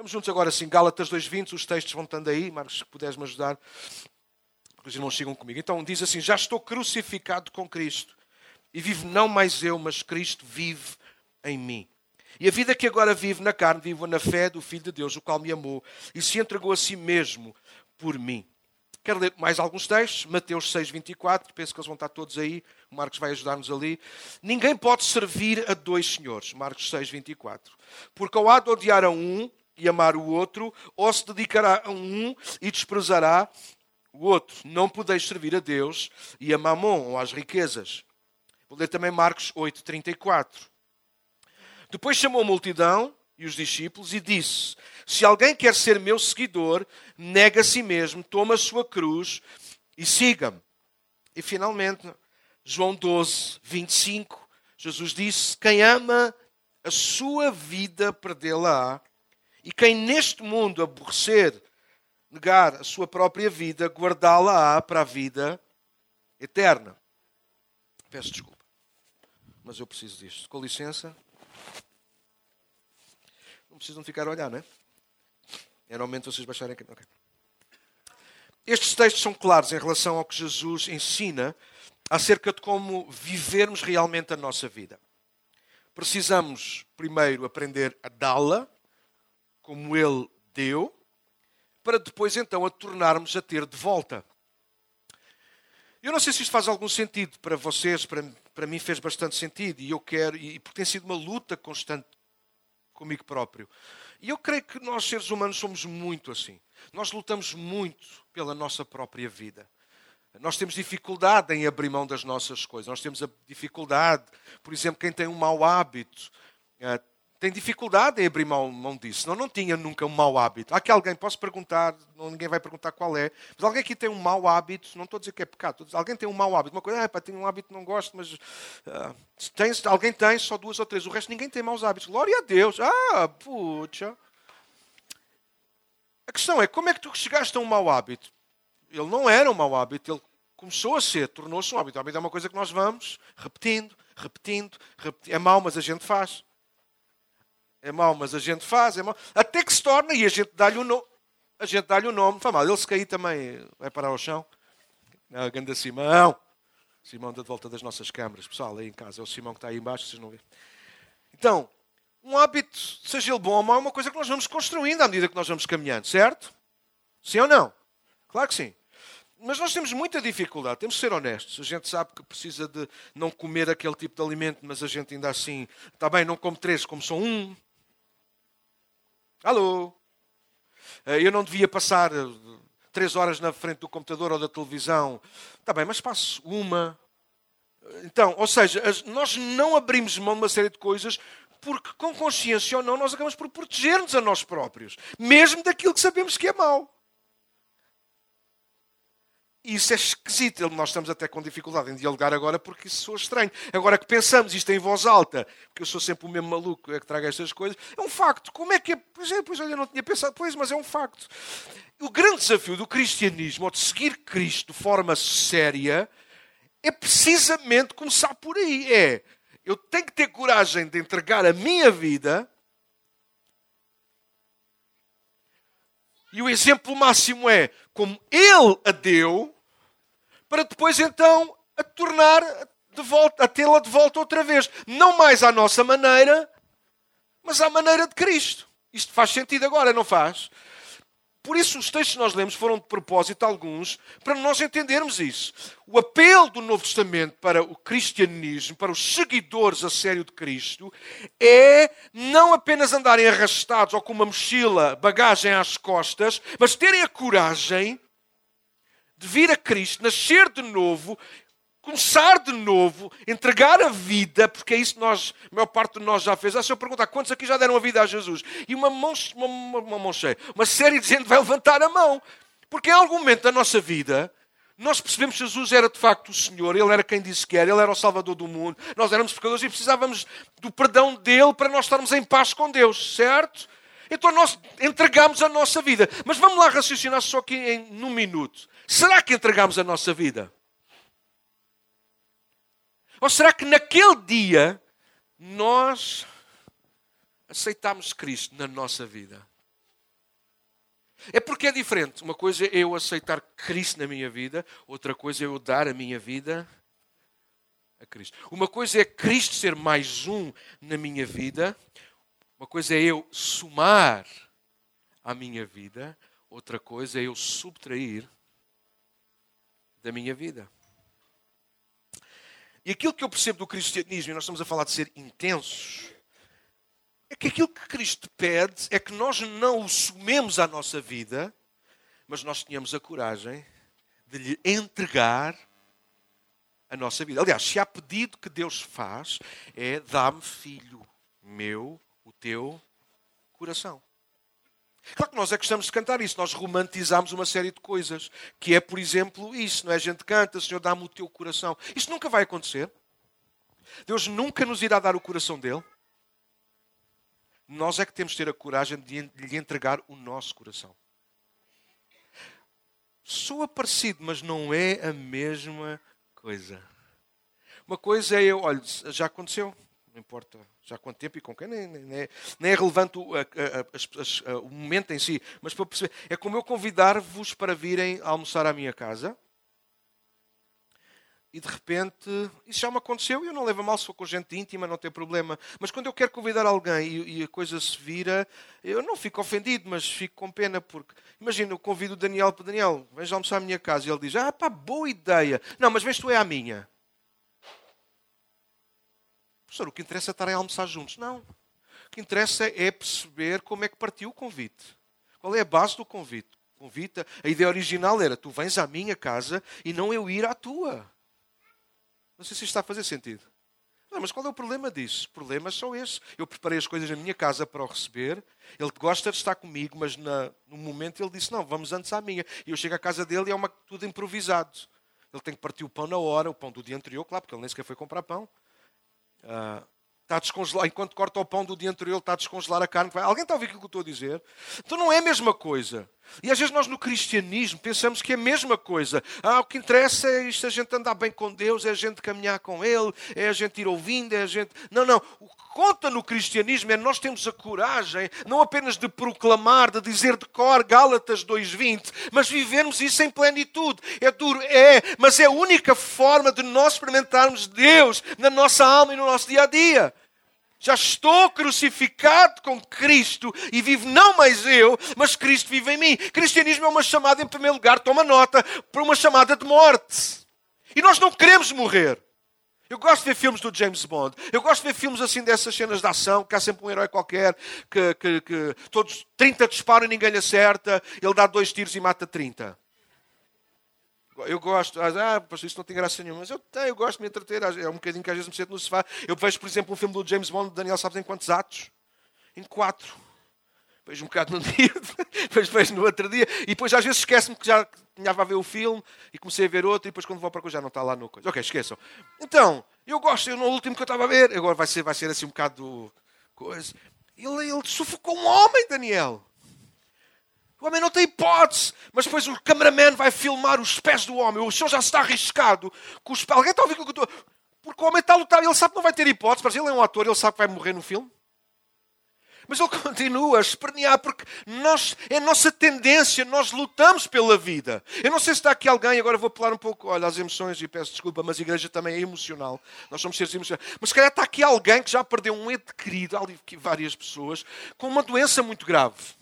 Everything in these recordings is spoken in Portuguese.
Vamos juntos agora assim, Gálatas 2.20, os textos vão estando aí, Marcos, se puderes me ajudar, porque os irmãos chegam comigo. Então diz assim, já estou crucificado com Cristo, e vivo não mais eu, mas Cristo vive em mim. E a vida que agora vivo na carne, vivo na fé do Filho de Deus, o qual me amou e se entregou a si mesmo por mim. Quero ler mais alguns textos. Mateus 6, 24. Penso que eles vão estar todos aí. O Marcos vai ajudar-nos ali. Ninguém pode servir a dois senhores. Marcos 6, 24. Porque ou há de odiar a um e amar o outro, ou se dedicará a um e desprezará o outro. Não podeis servir a Deus e a mamon, ou às riquezas. Vou ler também Marcos 8, 34. Depois chamou a multidão e os discípulos e disse: Se alguém quer ser meu seguidor, nega a si mesmo, toma a sua cruz e siga-me. E finalmente, João 12, 25, Jesus disse: Quem ama a sua vida, perdê-la-á, e quem neste mundo aborrecer, negar a sua própria vida, guardá-la-á para a vida eterna. Peço desculpa, mas eu preciso disto. Com licença precisam ficar a olhar, não é? Era o momento de vocês baixarem aqui. Okay. Estes textos são claros em relação ao que Jesus ensina acerca de como vivermos realmente a nossa vida. Precisamos, primeiro, aprender a dá-la, como Ele deu, para depois, então, a tornarmos a ter de volta. Eu não sei se isto faz algum sentido para vocês, para, para mim fez bastante sentido, e eu quero, e porque tem sido uma luta constante comigo próprio. E eu creio que nós, seres humanos, somos muito assim. Nós lutamos muito pela nossa própria vida. Nós temos dificuldade em abrir mão das nossas coisas. Nós temos a dificuldade, por exemplo, quem tem um mau hábito, eh, tem dificuldade em abrir mão, mão disso. Não, não tinha nunca um mau hábito. Há aqui alguém, posso perguntar, ninguém vai perguntar qual é, mas alguém aqui tem um mau hábito, não estou a dizer que é pecado, alguém tem um mau hábito, uma coisa, ah, pá, tenho um hábito que não gosto, mas uh, tem, alguém tem, só duas ou três, o resto ninguém tem maus hábitos. Glória a Deus. Ah, puxa. A questão é, como é que tu chegaste a um mau hábito? Ele não era um mau hábito, ele começou a ser, tornou-se um hábito. O hábito é uma coisa que nós vamos repetindo, repetindo, repetindo. É mau, mas a gente faz. É mau, mas a gente faz, é mau. Até que se torna e a gente dá-lhe o nome. A gente dá-lhe o nome. Faz mal. Ele se cair também vai parar ao chão. Não, grande Simão. Simão da volta das nossas câmaras. Pessoal, aí em casa. É o Simão que está aí embaixo, vocês não vêem. Então, um hábito, seja ele bom ou mau, é uma coisa que nós vamos construindo à medida que nós vamos caminhando, certo? Sim ou não? Claro que sim. Mas nós temos muita dificuldade, temos que ser honestos. A gente sabe que precisa de não comer aquele tipo de alimento, mas a gente ainda assim, está bem, não come três, como só um. Alô? Eh, eu não devia passar eh, três horas na frente do computador ou da televisão. Está bem, mas passo uma. Então, ou seja, nós não abrimos mão de uma série de coisas porque, com consciência ou não, nós acabamos por proteger-nos a nós próprios, mesmo daquilo que sabemos que é mau. E isso é esquisito. Nós estamos até com dificuldade em dialogar agora porque isso soa estranho. Agora que pensamos isto em voz alta, porque eu sou sempre o mesmo maluco é que traga estas coisas, é um facto. Como é que é? Pois é, pois olha, eu não tinha pensado, pois, mas é um facto. O grande desafio do cristianismo, ou de seguir Cristo de forma séria, é precisamente começar por aí. É, eu tenho que ter coragem de entregar a minha vida E o exemplo máximo é como ele a deu, para depois então a tornar de volta, a tê-la de volta outra vez. Não mais à nossa maneira, mas à maneira de Cristo. Isto faz sentido agora, não faz? Por isso, os textos que nós lemos foram de propósito, alguns, para nós entendermos isso. O apelo do Novo Testamento para o cristianismo, para os seguidores a sério de Cristo, é não apenas andarem arrastados ou com uma mochila, bagagem às costas, mas terem a coragem de vir a Cristo, nascer de novo começar de novo, entregar a vida, porque é isso que nós, a maior parte de nós já fez. Ah, se eu perguntar quantos aqui já deram a vida a Jesus, e uma mão, uma, uma, uma mão cheia, uma série de gente vai levantar a mão, porque em algum momento da nossa vida nós percebemos que Jesus era de facto o Senhor, Ele era quem disse que era, Ele era o Salvador do mundo, nós éramos pecadores e precisávamos do perdão dEle para nós estarmos em paz com Deus, certo? Então nós entregamos a nossa vida. Mas vamos lá raciocinar só aqui em num minuto. Será que entregamos a nossa vida? Ou será que naquele dia nós aceitámos Cristo na nossa vida? É porque é diferente. Uma coisa é eu aceitar Cristo na minha vida, outra coisa é eu dar a minha vida a Cristo. Uma coisa é Cristo ser mais um na minha vida, uma coisa é eu somar à minha vida, outra coisa é eu subtrair da minha vida. E aquilo que eu percebo do cristianismo, e nós estamos a falar de ser intensos, é que aquilo que Cristo pede é que nós não o sumemos à nossa vida, mas nós tenhamos a coragem de lhe entregar a nossa vida. Aliás, se há pedido que Deus faz, é dá-me filho meu, o teu coração. Claro que nós é que gostamos de cantar isso, nós romantizamos uma série de coisas, que é, por exemplo, isso, não é? A gente canta, Senhor, dá-me o teu coração. Isto nunca vai acontecer. Deus nunca nos irá dar o coração dele. Nós é que temos de ter a coragem de lhe entregar o nosso coração. Soa parecido, mas não é a mesma coisa. Uma coisa é eu, olha, já aconteceu, não importa já há quanto tempo e com quem, nem, nem, é, nem é relevante o, a, a, a, o momento em si, mas para perceber, é como eu convidar-vos para virem almoçar à minha casa e de repente, isso já me aconteceu e eu não levo a mal se for com gente íntima, não tem problema. Mas quando eu quero convidar alguém e, e, a coisa se vira, eu não fico ofendido, mas fico com pena, porque imagina, eu convido o Daniel para Daniel, vens almoçar à minha casa e ele diz: Ah, pá, boa ideia. Não, mas vens tu é à minha. Professor, o que interessa é estar a almoçar juntos. Não. O que interessa é perceber como é que partiu o convite. Qual é a base do convite? convite, a ideia original era: tu vens à minha casa e não eu ir à tua. Não sei se isto está a fazer sentido. Não, mas qual é o problema disso? O problema é só esse. Eu preparei as coisas na minha casa para o receber. Ele gosta de estar comigo, mas na, no momento ele disse: Não, vamos antes à minha. E eu chego à casa dele e é uma, tudo improvisado. Ele tem que partir o pão na hora, o pão do dia anterior, claro, porque ele nem sequer foi comprar pão. Está a descongelar, enquanto corta o pão do dia anterior, está a descongelar a carne. Alguém está a ouvir aquilo que eu estou a dizer? Então não é a mesma coisa. E às vezes nós no cristianismo pensamos que é a mesma coisa. Ah, o que interessa é isto, a gente andar bem com Deus, é a gente caminhar com Ele, é a gente ir ouvindo, é a gente. Não, não. O que conta no cristianismo é nós temos a coragem, não apenas de proclamar, de dizer de cor Gálatas 2,20, mas vivermos isso em plenitude. É duro, é, mas é a única forma de nós experimentarmos Deus na nossa alma e no nosso dia a dia. Já estou crucificado com Cristo e vivo não mais eu, mas Cristo vive em mim. Cristianismo é uma chamada, em primeiro lugar, toma nota, para uma chamada de morte. E nós não queremos morrer. Eu gosto de ver filmes do James Bond. Eu gosto de ver filmes assim dessas cenas de ação, que há sempre um herói qualquer que, que, que todos 30 disparam e ninguém lhe acerta. Ele dá dois tiros e mata 30. Eu gosto, ah, pastor, isso não tem graça nenhuma, mas eu tenho, eu gosto de me entreter. É um bocadinho que às vezes me sento no sofá. Eu vejo, por exemplo, um filme do James Bond, Daniel, sabes em quantos atos? Em quatro. Vejo um bocado num dia, depois vejo no outro dia, e depois às vezes esquece-me que já tinha a ver o filme e comecei a ver outro, e depois quando vou para cá já não está lá no coisa. Ok, esqueçam. Então, eu gosto, eu no último que eu estava a ver, agora vai ser, vai ser assim um bocado coisa. Ele, ele sufocou um homem, Daniel. O homem não tem hipótese. Mas depois o cameraman vai filmar os pés do homem. O senhor já está arriscado. Com os... Alguém está a ouvir o que eu estou... Porque o homem está a lutar. Ele sabe que não vai ter hipótese. Mas ele é um ator. Ele sabe que vai morrer no filme. Mas ele continua a espernear porque nós, é nossa tendência, nós lutamos pela vida. Eu não sei se está aqui alguém, agora vou apelar um pouco, olha, as emoções e peço desculpa, mas a igreja também é emocional. Nós somos seres emocionais. Mas se calhar está aqui alguém que já perdeu um ente querido, há várias pessoas, com uma doença muito grave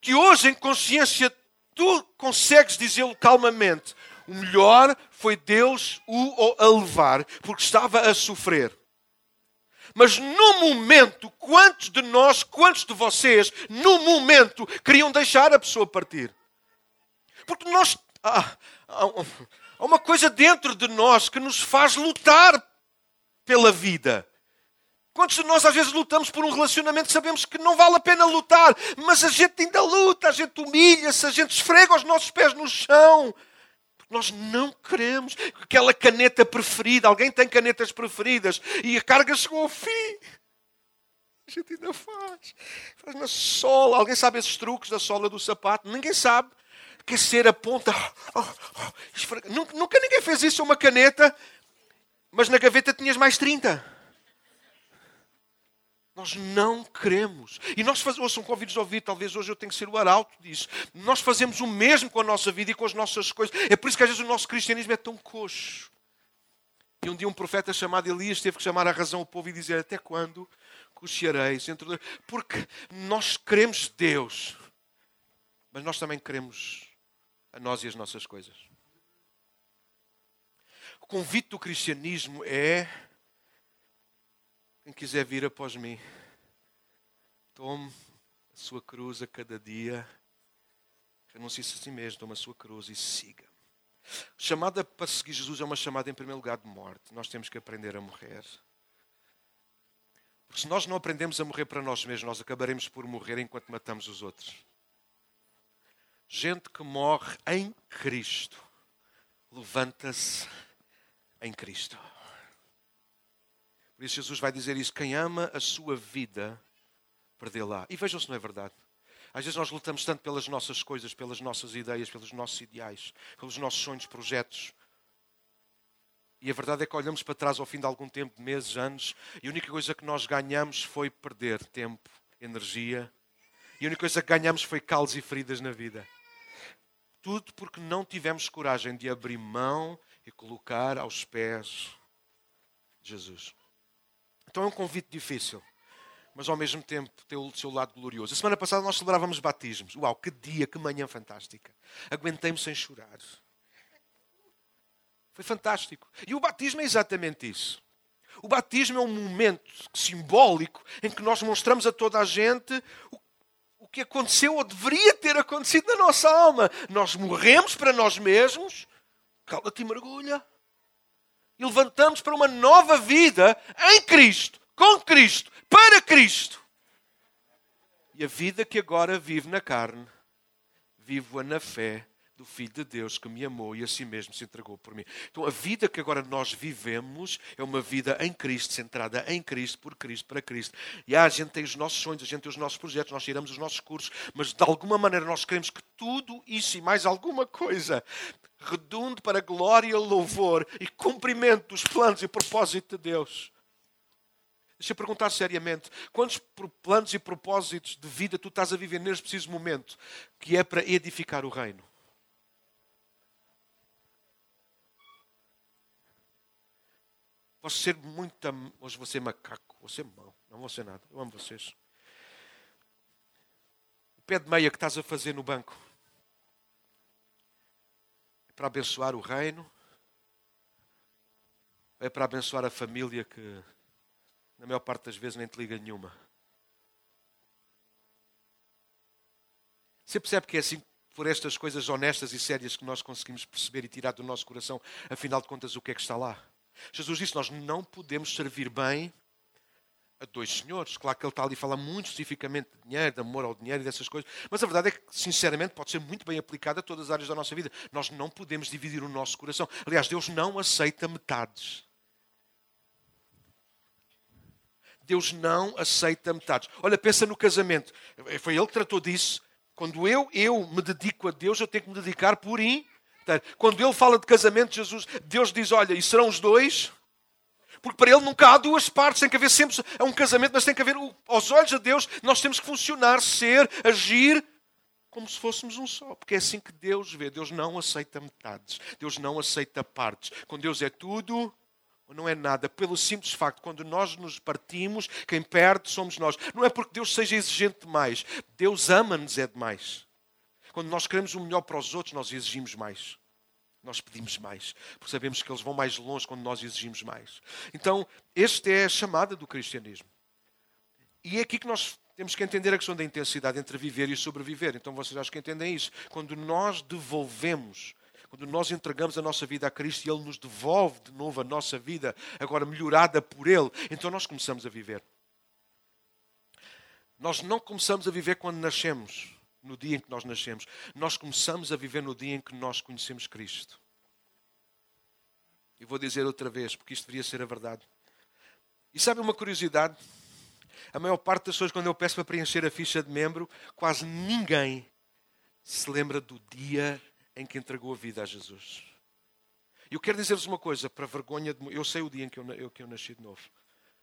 que hoje, em consciência, tu consegues dizê-lo calmamente. O melhor foi Deus o a levar, porque estava a sofrer. Mas no momento, quantos de nós, quantos de vocês, no momento, queriam deixar a pessoa partir? Porque nós. Há, há uma coisa dentro de nós que nos faz lutar pela vida. Quantos de nós às vezes lutamos por um relacionamento sabemos que não vale a pena lutar, mas a gente ainda luta, a gente humilha-se, a gente esfrega os nossos pés no chão. Nós não queremos aquela caneta preferida. Alguém tem canetas preferidas e a carga chegou ao fim. A gente ainda faz. Faz na sola. Alguém sabe esses truques da sola do sapato? Ninguém sabe. Aquecer a ponta. Oh, oh, nunca, nunca ninguém fez isso a uma caneta, mas na gaveta tinhas mais 30. Nós não queremos. E nós fazemos, ouçam, convidos a ouvir, talvez hoje eu tenha que ser o arauto disso. Nós fazemos o mesmo com a nossa vida e com as nossas coisas. É por isso que às vezes o nosso cristianismo é tão coxo. E um dia um profeta chamado Elias teve que chamar a razão ao povo e dizer: Até quando cocheareis? Porque nós queremos Deus, mas nós também queremos a nós e as nossas coisas. O convite do cristianismo é quem quiser vir após mim, tome a sua cruz a cada dia, renuncie-se a si mesmo, tome a sua cruz e siga. Chamada para seguir Jesus é uma chamada, em primeiro lugar, de morte. Nós temos que aprender a morrer. Porque se nós não aprendemos a morrer para nós mesmos, nós acabaremos por morrer enquanto matamos os outros. Gente que morre em Cristo levanta-se em Cristo. Por isso Jesus vai dizer isso: quem ama a sua vida, perdê-la. E vejam se não é verdade. Às vezes nós lutamos tanto pelas nossas coisas, pelas nossas ideias, pelos nossos ideais, pelos nossos sonhos, projetos. E a verdade é que olhamos para trás ao fim de algum tempo, meses, anos, e a única coisa que nós ganhamos foi perder tempo, energia. E a única coisa que ganhamos foi calos e feridas na vida. Tudo porque não tivemos coragem de abrir mão e colocar aos pés de Jesus. Então é um convite difícil, mas ao mesmo tempo tem o seu lado glorioso. A semana passada nós celebrávamos batismos. Uau, que dia, que manhã fantástica. Aguentei-me sem chorar. Foi fantástico. E o batismo é exatamente isso. O batismo é um momento simbólico em que nós mostramos a toda a gente o que aconteceu ou deveria ter acontecido na nossa alma. Nós morremos para nós mesmos, cala-te e mergulha e levantamos para uma nova vida em Cristo, com Cristo, para Cristo. E a vida que agora vivo na carne, vivo-a na fé do Filho de Deus que me amou e a si mesmo se entregou por mim. Então a vida que agora nós vivemos é uma vida em Cristo, centrada em Cristo, por Cristo, para Cristo. E ah, a gente tem os nossos sonhos, a gente tem os nossos projetos, nós tiramos os nossos cursos, mas de alguma maneira nós queremos que tudo isso e mais alguma coisa redunde para glória, louvor e cumprimento dos planos e propósitos de Deus. Deixa eu perguntar seriamente: quantos planos e propósitos de vida tu estás a viver neste preciso momento que é para edificar o reino? Posso ser muito. Hoje vou ser macaco, vou ser mau, não vou ser nada. Eu amo vocês. O pé de meia que estás a fazer no banco para abençoar o reino? É para abençoar a família que, na maior parte das vezes, nem te liga nenhuma? Você percebe que é assim por estas coisas honestas e sérias que nós conseguimos perceber e tirar do nosso coração, afinal de contas, o que é que está lá? Jesus disse: Nós não podemos servir bem a dois senhores. Claro que ele está ali a falar muito especificamente de dinheiro, de amor ao dinheiro e dessas coisas, mas a verdade é que, sinceramente, pode ser muito bem aplicada a todas as áreas da nossa vida. Nós não podemos dividir o nosso coração. Aliás, Deus não aceita metades. Deus não aceita metades. Olha, pensa no casamento. Foi ele que tratou disso. Quando eu, eu me dedico a Deus, eu tenho que me dedicar por in quando ele fala de casamento, Jesus, Deus diz: Olha, e serão os dois? Porque para ele nunca há duas partes, tem que haver sempre é um casamento, mas tem que haver, aos olhos de Deus, nós temos que funcionar, ser, agir como se fôssemos um só. Porque é assim que Deus vê. Deus não aceita metades, Deus não aceita partes. Com Deus é tudo ou não é nada, pelo simples facto, quando nós nos partimos, quem perde somos nós. Não é porque Deus seja exigente demais, Deus ama-nos é demais. Quando nós queremos o melhor para os outros, nós exigimos mais. Nós pedimos mais, porque sabemos que eles vão mais longe quando nós exigimos mais. Então, esta é a chamada do cristianismo. E é aqui que nós temos que entender a questão da intensidade entre viver e sobreviver. Então, vocês acho que entendem isso. Quando nós devolvemos, quando nós entregamos a nossa vida a Cristo e Ele nos devolve de novo a nossa vida, agora melhorada por Ele, então nós começamos a viver. Nós não começamos a viver quando nascemos no dia em que nós nascemos. Nós começamos a viver no dia em que nós conhecemos Cristo. E vou dizer outra vez, porque isto deveria ser a verdade. E sabe uma curiosidade? A maior parte das pessoas, quando eu peço para preencher a ficha de membro, quase ninguém se lembra do dia em que entregou a vida a Jesus. E eu quero dizer-vos uma coisa, para vergonha de... Eu sei o dia em que eu, que eu nasci de novo.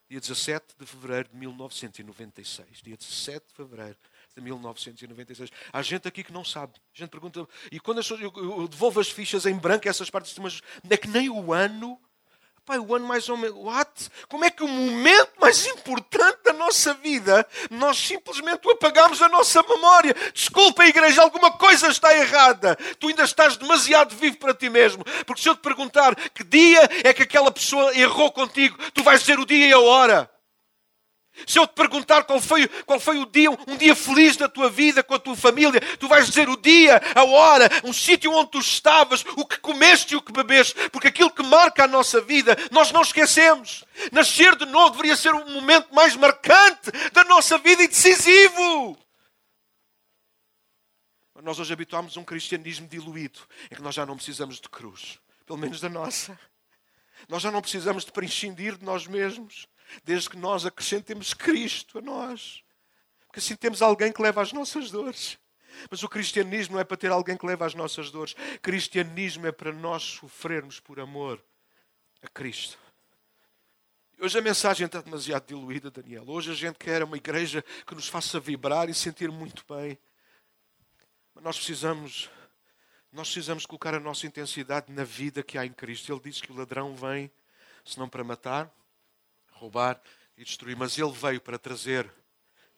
dia 17 de fevereiro de 1996. Dia 17 de fevereiro de 1996. Há gente aqui que não sabe. A gente pergunta, e quando as, eu, eu devolvo as fichas em branco, essas partes, mas é que nem o ano Pai, o ano mais ou menos. What? Como é que o momento mais importante da nossa vida nós simplesmente o apagamos da nossa memória? Desculpa, igreja, alguma coisa está errada. Tu ainda estás demasiado vivo para ti mesmo. Porque se eu te perguntar que dia é que aquela pessoa errou contigo, tu vais dizer o dia e a hora. Se eu te perguntar qual foi, qual foi o dia, um dia feliz da tua vida com a tua família, tu vais dizer o dia, a hora, um sítio onde tu estavas, o que comeste e o que bebeste, porque aquilo que marca a nossa vida, nós não esquecemos. Nascer de novo deveria ser o momento mais marcante da nossa vida e decisivo. Nós hoje habituámos um cristianismo diluído, em que nós já não precisamos de cruz, pelo menos da nossa. Nós já não precisamos de prescindir de nós mesmos desde que nós acrescentemos Cristo a nós. Porque assim temos alguém que leva as nossas dores. Mas o cristianismo não é para ter alguém que leva as nossas dores. Cristianismo é para nós sofrermos por amor a Cristo. Hoje a mensagem está demasiado diluída, Daniel. Hoje a gente quer uma igreja que nos faça vibrar e sentir muito bem. Mas nós precisamos, nós precisamos colocar a nossa intensidade na vida que há em Cristo. Ele diz que o ladrão vem, se não para matar, roubar e destruir, mas ele veio para trazer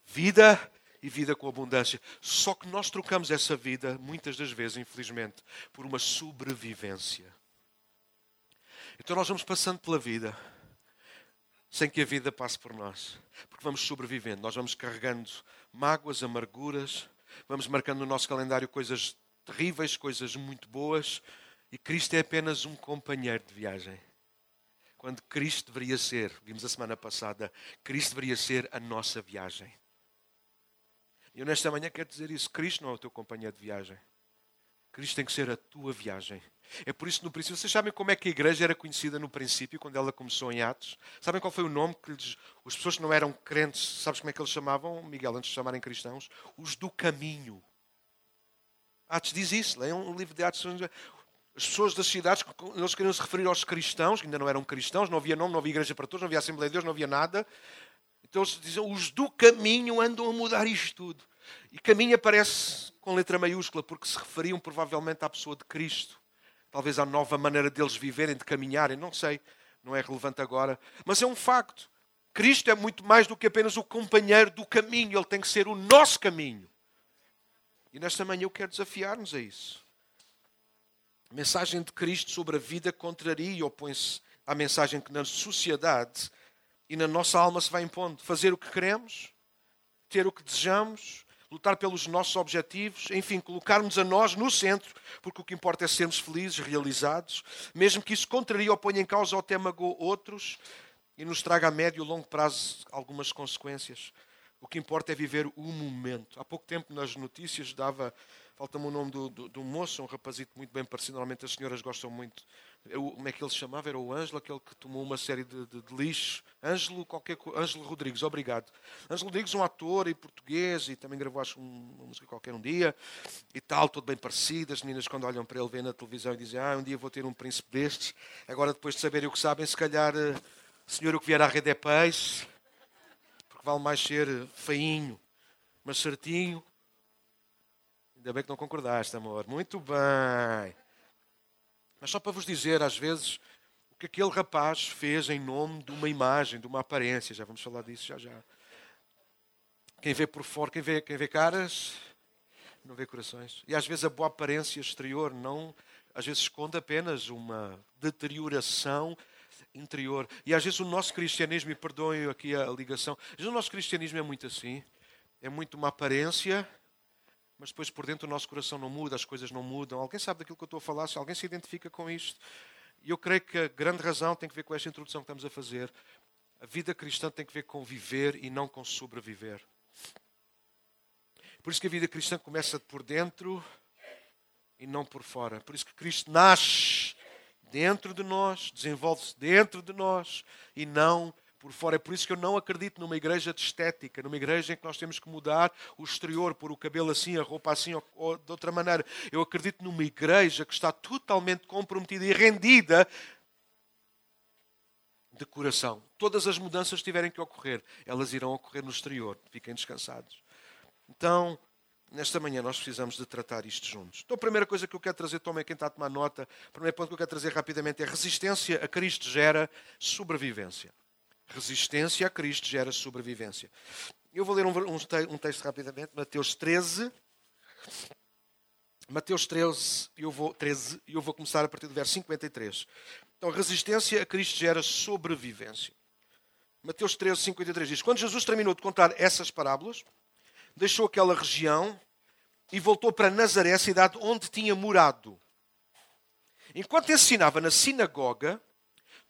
vida e vida com abundância. Só que nós trocamos essa vida, muitas das vezes, infelizmente, por uma sobrevivência. Então nós vamos passando pela vida sem que a vida passe por nós, porque vamos sobrevivendo, nós vamos carregando mágoas, amarguras, vamos marcando no nosso calendário coisas terríveis, coisas muito boas, e Cristo é apenas um companheiro de viagem quando Cristo deveria ser, vimos a semana passada, Cristo deveria ser a nossa viagem. E eu nesta manhã quero dizer isso: Cristo não é o teu companheiro de viagem. Cristo tem que ser a tua viagem. É por isso no princípio, vocês sabem como é que a igreja era conhecida no princípio, quando ela começou em Atos? Sabem qual foi o nome que lhes, as pessoas que não eram crentes, sabes como é que eles chamavam, Miguel, antes de chamarem cristãos? Os do caminho. Atos diz isso, leiam o livro de Atos as pessoas das cidades, eles queriam se referir aos cristãos, que ainda não eram cristãos, não havia nome, não havia igreja para todos, não havia Assembleia de Deus, não havia nada. Então eles diziam, os do caminho andam a mudar isto tudo. E caminho aparece com letra maiúscula, porque se referiam provavelmente à pessoa de Cristo. Talvez à nova maneira deles viverem, de caminharem, não sei, não é relevante agora. Mas é um facto. Cristo é muito mais do que apenas o companheiro do caminho, ele tem que ser o nosso caminho. E nesta manhã eu quero desafiar-nos a isso. A mensagem de Cristo sobre a vida contraria e opõe-se à mensagem que na sociedade e na nossa alma se vai impondo. Fazer o que queremos, ter o que desejamos, lutar pelos nossos objetivos, enfim, colocarmos a nós no centro, porque o que importa é sermos felizes, realizados, mesmo que isso contraria ou ponha em causa ou até magoe outros e nos traga a médio e longo prazo algumas consequências. O que importa é viver o momento. Há pouco tempo nas notícias dava Falta-me o nome do, do, do, moço, um rapazito muito bem parecido. Normalmente as senhoras gostam muito. Eu, como é que ele se chamava? Era o Ângelo, aquele que tomou uma série de, de, de lixo. Ângelo, qualquer Ângelo Rodrigues, obrigado. Ângelo Rodrigues, um ator e português, e também gravou acho, uma música qualquer um dia, e tal, todo bem parecido. As meninas, quando olham para ele, vêem na televisão e dizem: Ah, um dia vou ter um príncipe destes. Agora, depois de saberem o que sabem, se calhar, eh, senhor, o que vier à rede é peixe, porque vale mais ser feinho, mas certinho Ainda bem que não concordaste, amor. Muito bem. Mas só para vos dizer, às vezes, o que aquele rapaz fez em nome de uma imagem, de uma aparência. Já vamos falar disso já já. Quem vê por fora, quem vê, quem vê caras, não vê corações. E às vezes a boa aparência exterior não, às vezes esconde apenas uma deterioração interior. E às vezes o nosso cristianismo, e perdoem aqui a ligação, às vezes o nosso cristianismo é muito assim. É muito uma aparência mas depois por dentro o nosso coração não muda, as coisas não mudam. Alguém sabe daquilo que eu estou a falar? Se alguém se identifica com isto? Eu creio que a grande razão tem que ver com esta introdução que estamos a fazer. A vida cristã tem que ver com viver e não com sobreviver. Por isso que a vida cristã começa por dentro e não por fora. Por isso que Cristo nasce dentro de nós, desenvolve-se dentro de nós e não por fora. É por isso que eu não acredito numa igreja de estética, numa igreja em que nós temos que mudar o exterior, pôr o cabelo assim, a roupa assim ou, ou de outra maneira. Eu acredito numa igreja que está totalmente comprometida e rendida de coração. Todas as mudanças tiverem que ocorrer, elas irão ocorrer no exterior. Fiquem descansados. Então, nesta manhã nós precisamos de tratar isto juntos. Então a primeira coisa que eu quero trazer, tomem quem está a tomar nota, o primeiro ponto que eu quero trazer rapidamente é resistência a Cristo gera sobrevivência. Resistência a Cristo gera sobrevivência. Eu vou ler um, um, um texto rapidamente, Mateus 13. Mateus 13, eu vou, 13, eu vou começar a partir do verso 53. Então, resistência a Cristo gera sobrevivência. Mateus 13, 53 diz: Quando Jesus terminou de contar essas parábolas, deixou aquela região e voltou para Nazaré, a cidade onde tinha morado. Enquanto ensinava na sinagoga,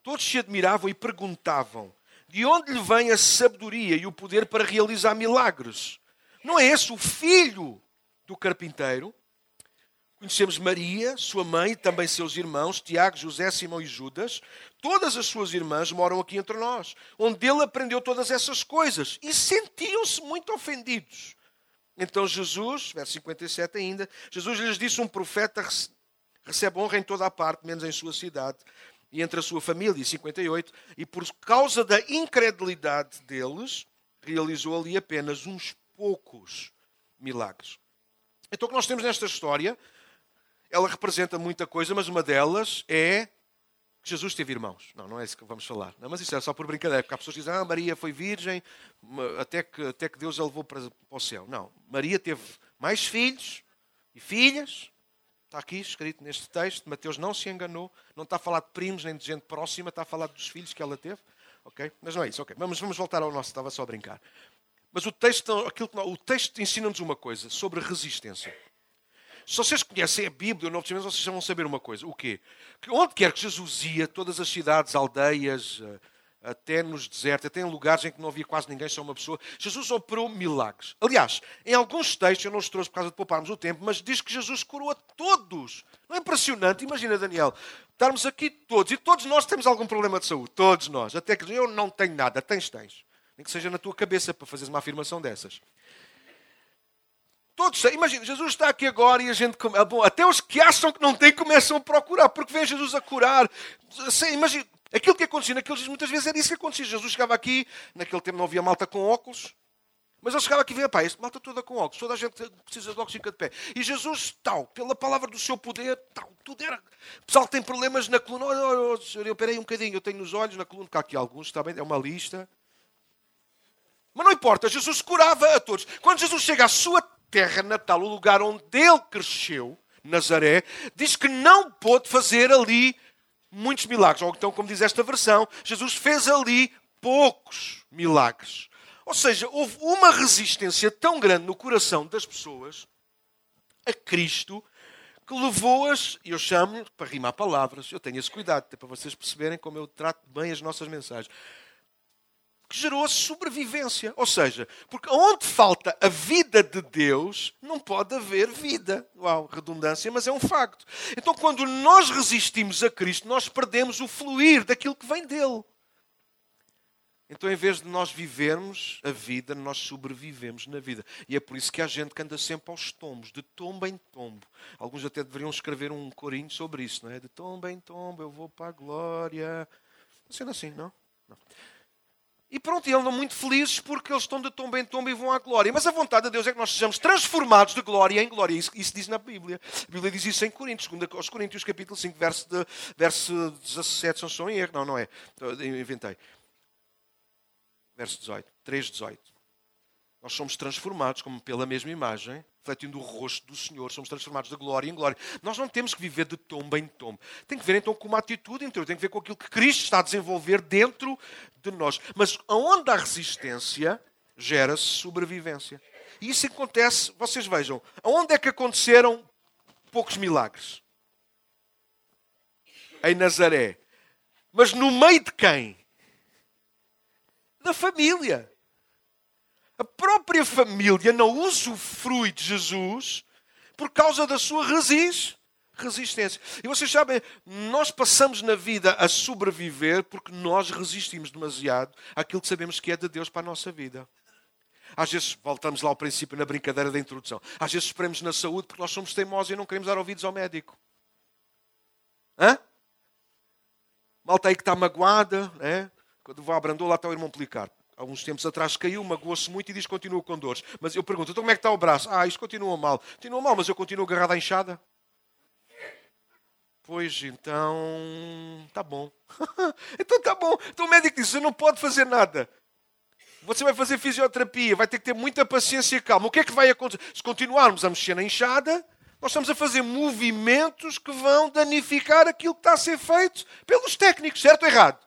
todos se admiravam e perguntavam: de onde lhe vem a sabedoria e o poder para realizar milagres? Não é esse o filho do carpinteiro? Conhecemos Maria, sua mãe e também seus irmãos, Tiago, José, Simão e Judas. Todas as suas irmãs moram aqui entre nós, onde ele aprendeu todas essas coisas. E sentiam-se muito ofendidos. Então Jesus, verso 57 ainda, Jesus lhes disse: Um profeta recebe honra em toda a parte, menos em sua cidade e entre a sua família, 58, e por causa da incredulidade deles, realizou ali apenas uns poucos milagres. Então, o que nós temos nesta história, ela representa muita coisa, mas uma delas é que Jesus teve irmãos. Não, não é isso que vamos falar. Não, mas isso é só por brincadeira, porque há pessoas que dizem, ah, Maria foi virgem até que, até que Deus a levou para, para o céu. Não, Maria teve mais filhos e filhas, Está aqui escrito neste texto. Mateus não se enganou. Não está a falar de primos nem de gente próxima. Está a falar dos filhos que ela teve. Ok? Mas não é isso. Ok. Vamos, vamos voltar ao nosso. Estava só a brincar. Mas o texto, aquilo o texto ensina-nos uma coisa sobre resistência. Se vocês conhecem a Bíblia, o Novo Testamento, vocês vão saber uma coisa. O quê? Que onde quer que Jesus ia, todas as cidades, aldeias, eh, até nos desertos, até em lugares em que não havia quase ninguém, só uma pessoa. Jesus operou milagres. Aliás, em alguns textos, eu não os trouxe por causa de pouparmos o tempo, mas diz que Jesus curou a todos. Não é impressionante? Imagina, Daniel, estarmos aqui todos, e todos nós temos algum problema de saúde. Todos nós. Até que eu não tenho nada. Tens, tens. Nem que seja na tua cabeça para fazeres uma afirmação dessas. Todos, imagina, Jesus está aqui agora e a gente. Bom, até os que acham que não têm começam a procurar, porque vem Jesus a curar. Imagina, Aquilo que acontecia naqueles dias, muitas vezes era isso que acontecia. Jesus chegava aqui, naquele tempo não havia malta com óculos, mas ele chegava aqui e via, pá, esta malta toda com óculos, toda a gente precisa de óculos fica de pé. E Jesus, tal, pela palavra do seu poder, tal, tudo era. O pessoal tem problemas na coluna. Oh, oh, oh, eu peraí um bocadinho, eu tenho nos olhos na coluna, cá aqui alguns, está bem, é uma lista. Mas não importa, Jesus curava a todos. Quando Jesus chega à sua terra natal, o lugar onde ele cresceu, Nazaré, diz que não pôde fazer ali muitos milagres. Ou então, como diz esta versão, Jesus fez ali poucos milagres. Ou seja, houve uma resistência tão grande no coração das pessoas a Cristo que levou-as, e eu chamo para rimar palavras, eu tenho esse cuidado, para vocês perceberem como eu trato bem as nossas mensagens que gerou a sobrevivência. Ou seja, porque onde falta a vida de Deus, não pode haver vida. Uau, redundância, mas é um facto. Então, quando nós resistimos a Cristo, nós perdemos o fluir daquilo que vem dele. Então, em vez de nós vivermos a vida, nós sobrevivemos na vida. E é por isso que há gente que anda sempre aos tombos, de tombo em tombo. Alguns até deveriam escrever um corinho sobre isso, não é? De tombo em tombo, eu vou para a glória. Sendo assim, não? Não. E pronto, e andam muito felizes porque eles estão de tomba em tomba e vão à glória. Mas a vontade de Deus é que nós sejamos transformados de glória em glória. Isso, isso diz na Bíblia. A Bíblia diz isso em Coríntios, aos Coríntios, capítulo 5, verso, de, verso 17, se não estou em erro. Não, não é. Inventei. Verso 18. 3, 18. Nós somos transformados como pela mesma imagem refletindo o rosto do Senhor, somos transformados de glória em glória. Nós não temos que viver de tomba em tomba. Tem que ver então com uma atitude interior, tem que ver com aquilo que Cristo está a desenvolver dentro de nós. Mas aonde há resistência, gera-se sobrevivência. E isso acontece, vocês vejam, aonde é que aconteceram poucos milagres? Em Nazaré. Mas no meio de quem? Da família. A própria família não usufrui de Jesus por causa da sua resistência. E vocês sabem, nós passamos na vida a sobreviver porque nós resistimos demasiado àquilo que sabemos que é de Deus para a nossa vida. Às vezes, voltamos lá ao princípio, na brincadeira da introdução. Às vezes esperamos na saúde porque nós somos teimosos e não queremos dar ouvidos ao médico. Hã? Malta aí que está magoada, é? Quando vou à Brandoa, lá está o irmão Policarpo. Há tempos atrás caiu, magoou-se muito e diz que continua com dores. Mas eu pergunto, então como é que está o braço? Ah, isto continua mal. Continua mal, mas eu continuo agarrado à enxada. Pois então, tá bom. então tá bom. Então o médico disse: você não pode fazer nada. Você vai fazer fisioterapia, vai ter que ter muita paciência e calma. O que é que vai acontecer? Se continuarmos a mexer na enxada, nós estamos a fazer movimentos que vão danificar aquilo que está a ser feito pelos técnicos, certo ou errado?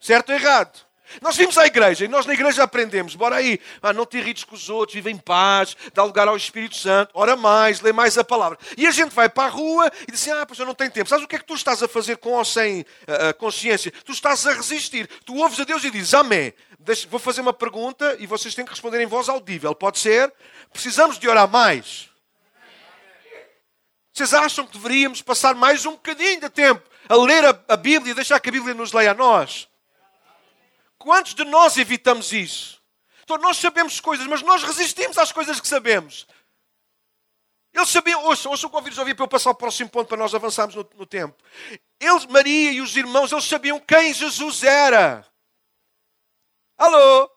Certo ou errado? Nós vimos à igreja e nós na igreja aprendemos. Bora aí, ah, não te irrites com os outros, vive em paz, dá lugar ao Espírito Santo, ora mais, lê mais a palavra. E a gente vai para a rua e diz assim: Ah, eu não tenho tempo. Sabes o que é que tu estás a fazer com ou sem uh, consciência? Tu estás a resistir. Tu ouves a Deus e dizes Amém. Deixa, vou fazer uma pergunta e vocês têm que responder em voz audível. Pode ser? Precisamos de orar mais. Vocês acham que deveríamos passar mais um bocadinho de tempo a ler a, a Bíblia e deixar que a Bíblia nos leia a nós? Quantos de nós evitamos isso? Então nós sabemos coisas, mas nós resistimos às coisas que sabemos. Eles sabiam, ouçam, ouçam o convite ouvir para eu passar ao próximo ponto para nós avançarmos no, no, tempo. Eles, Maria e os irmãos, eles sabiam quem Jesus era. Alô?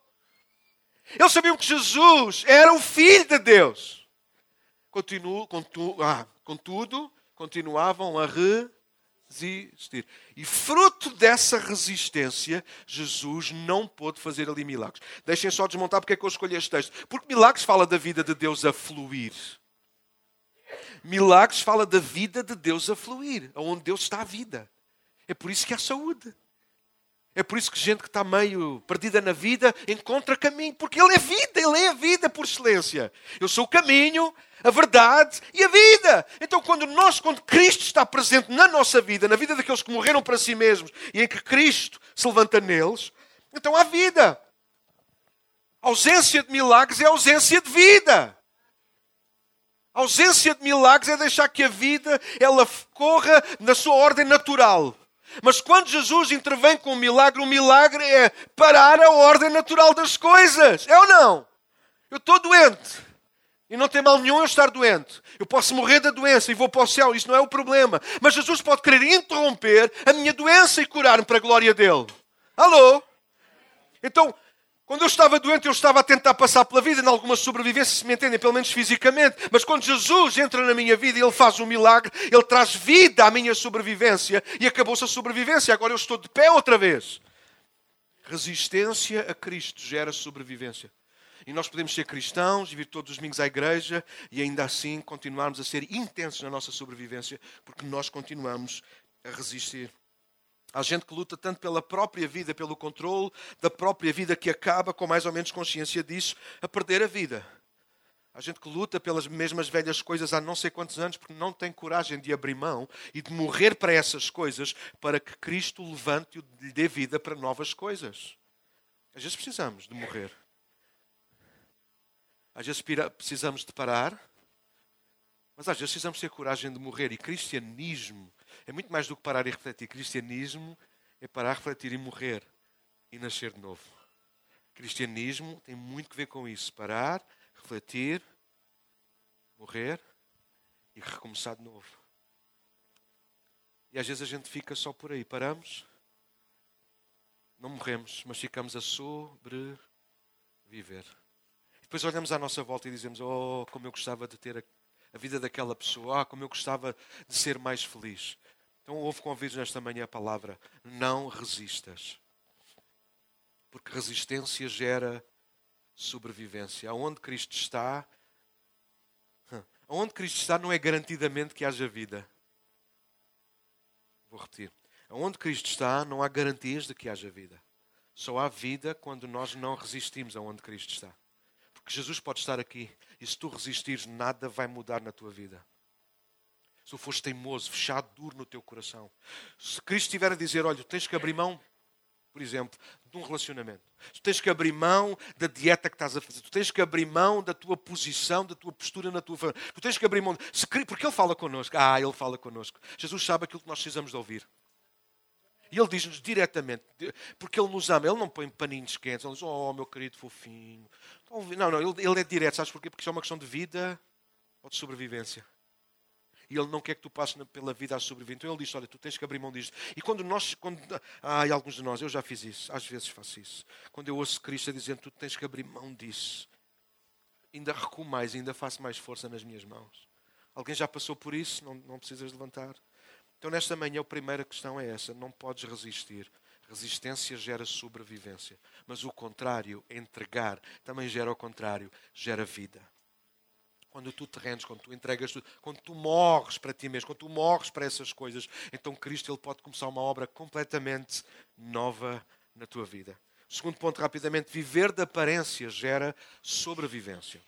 Eles sabiam que Jesus era o Filho de Deus. Continuo, contu, ah, contudo, continuavam a re, resistir. E fruto dessa resistência, Jesus não pôde fazer ali milagres. Deixem só desmontar porque é que eu escolhi este texto. Porque milagres fala da vida de Deus a fluir. Milagres fala da vida de Deus a fluir, onde Deus está a vida. É por isso que há saúde. É por isso que gente que está meio perdida na vida encontra caminho, porque Ele é vida, Ele é a vida por excelência. Eu sou o caminho, a verdade e a vida. Então, quando nós, quando Cristo está presente na nossa vida, na vida daqueles que morreram para si mesmos e em que Cristo se levanta neles, então há vida. A ausência de milagres é ausência de vida. A ausência de milagres é deixar que a vida ela corra na sua ordem natural. Mas quando Jesus intervém com um milagre, o milagre é parar a ordem natural das coisas. É ou não? Eu estou doente. E não tem mal nenhum eu estar doente. Eu posso morrer da doença e vou para o céu. Isso não é o problema. Mas Jesus pode querer interromper a minha doença e curar-me para a glória dele. Alô? Então, quando eu estava doente, eu estava a tentar passar pela vida em alguma sobrevivência, se me entendem, pelo menos fisicamente. Mas quando Jesus entra na minha vida Ele faz um milagre, Ele traz vida à minha sobrevivência e acabou-se a sobrevivência. Agora eu estou de pé outra vez. Resistência a Cristo gera sobrevivência. E nós podemos ser cristãos e vir todos os domingos à igreja e ainda assim continuarmos a ser intensos na nossa sobrevivência, porque nós continuamos a resistir. Há gente que luta tanto pela própria vida, pelo controle da própria vida, que acaba, com mais ou menos consciência disso, a perder a vida. Há gente que luta pelas mesmas velhas coisas há não sei quantos anos porque não tem coragem de abrir mão e de morrer para essas coisas para que Cristo levante e lhe dê vida para novas coisas. Às vezes precisamos de morrer. Às vezes precisamos de parar, mas às vezes precisamos ter coragem de morrer. E cristianismo é muito mais do que parar e refletir. Cristianismo é parar, refletir e morrer e nascer de novo. Cristianismo tem muito que ver com isso. Parar, refletir, morrer e recomeçar de novo. E às vezes a gente fica só por aí. Paramos, não morremos, mas ficamos a sobreviver. Depois olhamos à nossa volta e dizemos: Oh, como eu gostava de ter a, vida daquela pessoa, ah, como eu gostava de ser mais feliz. Então ouve com ouvidos nesta manhã a palavra: não resistas. Porque resistência gera sobrevivência. Aonde Cristo está, aonde Cristo está não é garantidamente que haja vida. Vou repetir. Aonde Cristo está, não há garantias de que haja vida. Só há vida quando nós não resistimos aonde Cristo está. Porque Jesus pode estar aqui e se tu resistires, nada vai mudar na tua vida se tu fores teimoso, fechado, duro no teu coração. Se Cristo estiver a dizer, olha, tens que abrir mão, por exemplo, de um relacionamento. Tu tens que abrir mão da dieta que estás a fazer. Tu tens que abrir mão da tua posição, da tua postura na tua família. Tu tens que abrir mão. Porque Ele fala connosco. Ah, Ele fala connosco. Jesus sabe aquilo que nós precisamos de ouvir. E Ele diz-nos diretamente, porque Ele nos ama. Ele não põe paninhos quentes. Ele diz, oh, meu querido fofinho. Não, não, Ele, ele é direto. Sabes porquê? Porque isso é uma questão de vida ou de sobrevivência. E Ele não quer que tu passes pela vida a sobreviver. Então Ele diz: Olha, tu tens que abrir mão disto. E quando nós. Quando, ah, e alguns de nós, eu já fiz isso. Às vezes faço isso. Quando eu ouço Cristo dizendo: Tu tens que abrir mão disso. Ainda recuo mais, ainda faço mais força nas minhas mãos. Alguém já passou por isso? Não, não precisas levantar. Então, nesta manhã, a primeira questão é essa: não podes resistir. Resistência gera sobrevivência. Mas o contrário, entregar, também gera o contrário, gera vida quando tu te rendes, quando tu entregas quando tu morres para ti mesmo, quando tu morres para essas coisas, então Cristo ele pode começar uma obra completamente nova na tua vida. Segundo ponto, rapidamente, viver de aparência gera sobrevivência.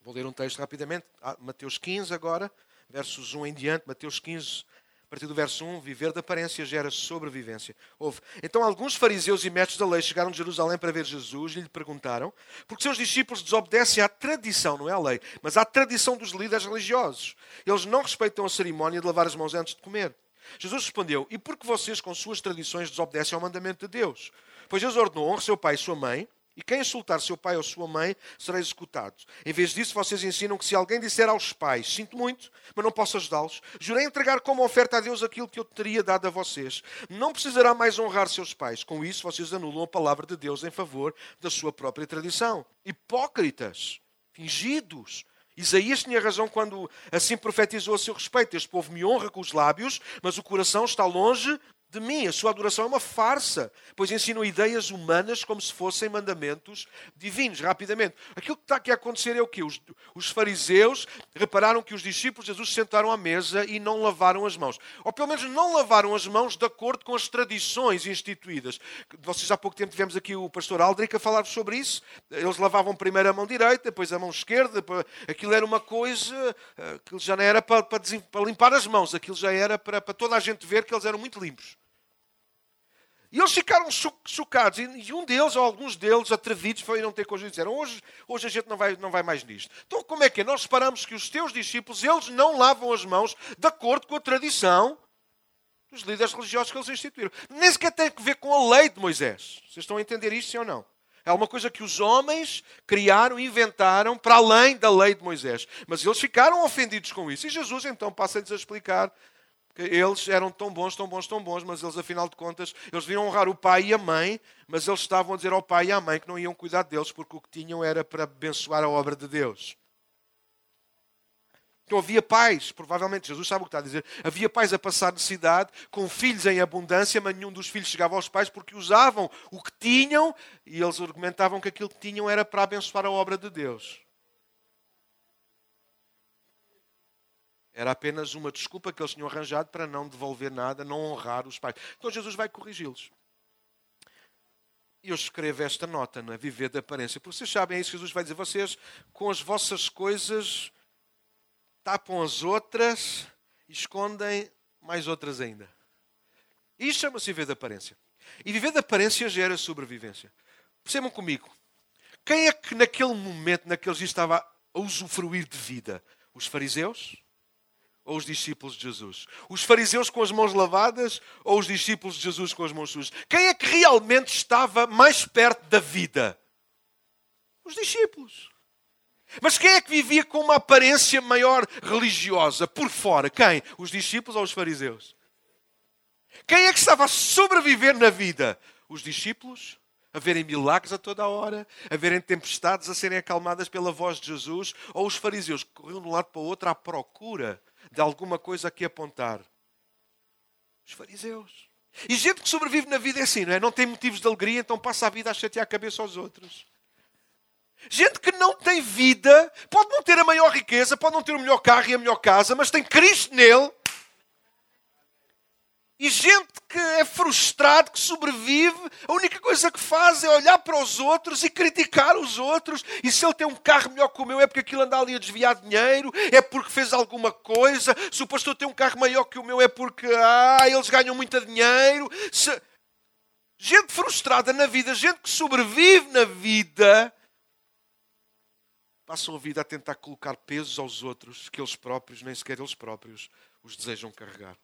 Vou ler um texto rapidamente, ah, Mateus 15 agora, versos 1 em diante, Mateus 15, a partir do verso 1, viver de aparência gera sobrevivência. Houve. Então alguns fariseus e mestres da lei chegaram de Jerusalém para ver Jesus e lhe perguntaram, porque seus discípulos desobedecem à tradição, não é à lei, mas à tradição dos líderes religiosos. Eles não respeitam a cerimónia de lavar as mãos antes de comer. Jesus respondeu, e por que vocês com suas tradições desobedecem ao mandamento de Deus? Pois Deus ordenou, honre seu pai e sua mãe, e quem insultar seu pai ou sua mãe será executado. Em vez disso, vocês ensinam que se alguém disser aos pais: Sinto muito, mas não posso ajudá-los, jurei entregar como oferta a Deus aquilo que eu teria dado a vocês. Não precisará mais honrar seus pais. Com isso, vocês anulam a palavra de Deus em favor da sua própria tradição. Hipócritas, fingidos. Isaías tinha razão quando assim profetizou a seu respeito: Este povo me honra com os lábios, mas o coração está longe de mim. A sua adoração é uma farsa, pois ensinam ideias humanas como se fossem mandamentos divinos. Rapidamente, aquilo que está aqui a acontecer é o que? Os, os, fariseus repararam que os discípulos de Jesus sentaram à mesa e não lavaram as mãos. Ou pelo menos não lavaram as mãos de acordo com as tradições instituídas. Vocês há pouco tempo tivemos aqui o pastor Aldrich a falar sobre isso. Eles lavavam primeiro a mão direita, depois a mão esquerda. Aquilo era uma coisa, eh, aquilo já não era para, para, para limpar as mãos, aquilo já era para, para toda a gente ver que eles eram muito limpos. E eles ficaram chocados. E um deles, ou alguns deles, atrevidos, não ter coisa e disseram: hoje, hoje a gente não vai, não vai mais nisto. Então, como é que é? Nós reparamos que os teus discípulos, eles não lavam as mãos de acordo com a tradição dos líderes religiosos que eles instituíram. Nem sequer tem a ver com a lei de Moisés. Vocês estão a entender isto, sim ou não? É uma coisa que os homens criaram, inventaram para além da lei de Moisés. Mas eles ficaram ofendidos com isso. E Jesus então passa-lhes a explicar eles eram tão bons, tão bons, tão bons, mas eles, afinal de contas, eles deviam honrar o pai e a mãe, mas eles estavam a dizer ao pai e à mãe que não iam cuidar deles, porque o que tinham era para abençoar a obra de Deus. Então havia pais, provavelmente Jesus sabe o que está a dizer, havia pais a passar necessidade, com filhos em abundância, mas nenhum dos filhos chegava aos pais porque usavam o que tinham e eles argumentavam que aquilo que tinham era para abençoar a obra de Deus. Era apenas uma desculpa que eles tinham arranjado para não devolver nada, não honrar os pais. Então Jesus vai corrigi-los. E eu escrevo esta nota, não é? Viver de aparência. Porque vocês sabem, é isso que Jesus vai dizer. Vocês, com as vossas coisas, tapam as outras e escondem mais outras ainda. Isto chama-se viver de aparência. E viver de aparência gera sobrevivência. Percebam comigo. Quem é que naquele momento, naqueles dias, estava a usufruir de vida? Os fariseus? Ou os discípulos de Jesus? Os fariseus com as mãos lavadas ou os discípulos de Jesus com as mãos sujas? Quem é que realmente estava mais perto da vida? Os discípulos. Mas quem é que vivia com uma aparência maior religiosa por fora? Quem? Os discípulos ou os fariseus? Quem é que estava a sobreviver na vida? Os discípulos? A verem milagres a toda a hora, a verem tempestades a serem acalmadas pela voz de Jesus, ou os fariseus que corriam de um lado para o outro à procura de alguma coisa a que apontar? Os fariseus. E gente que sobrevive na vida é assim, não é? Não tem motivos de alegria, então passa a vida a chatear a cabeça aos outros. Gente que não tem vida, pode não ter a maior riqueza, pode não ter o melhor carro e a melhor casa, mas tem Cristo nele e gente que é frustrado, que sobrevive, a única coisa que faz é olhar para os outros e criticar os outros. E se ele tem um carro melhor que o meu, é porque aquilo anda ali a desviar dinheiro, é porque fez alguma coisa. Se o pastor tem um carro maior que o meu, é porque ah, eles ganham muito dinheiro. Se... Gente frustrada na vida, gente que sobrevive na vida, passam a vida a tentar colocar pesos aos outros que eles próprios, nem sequer eles próprios, os desejam carregar.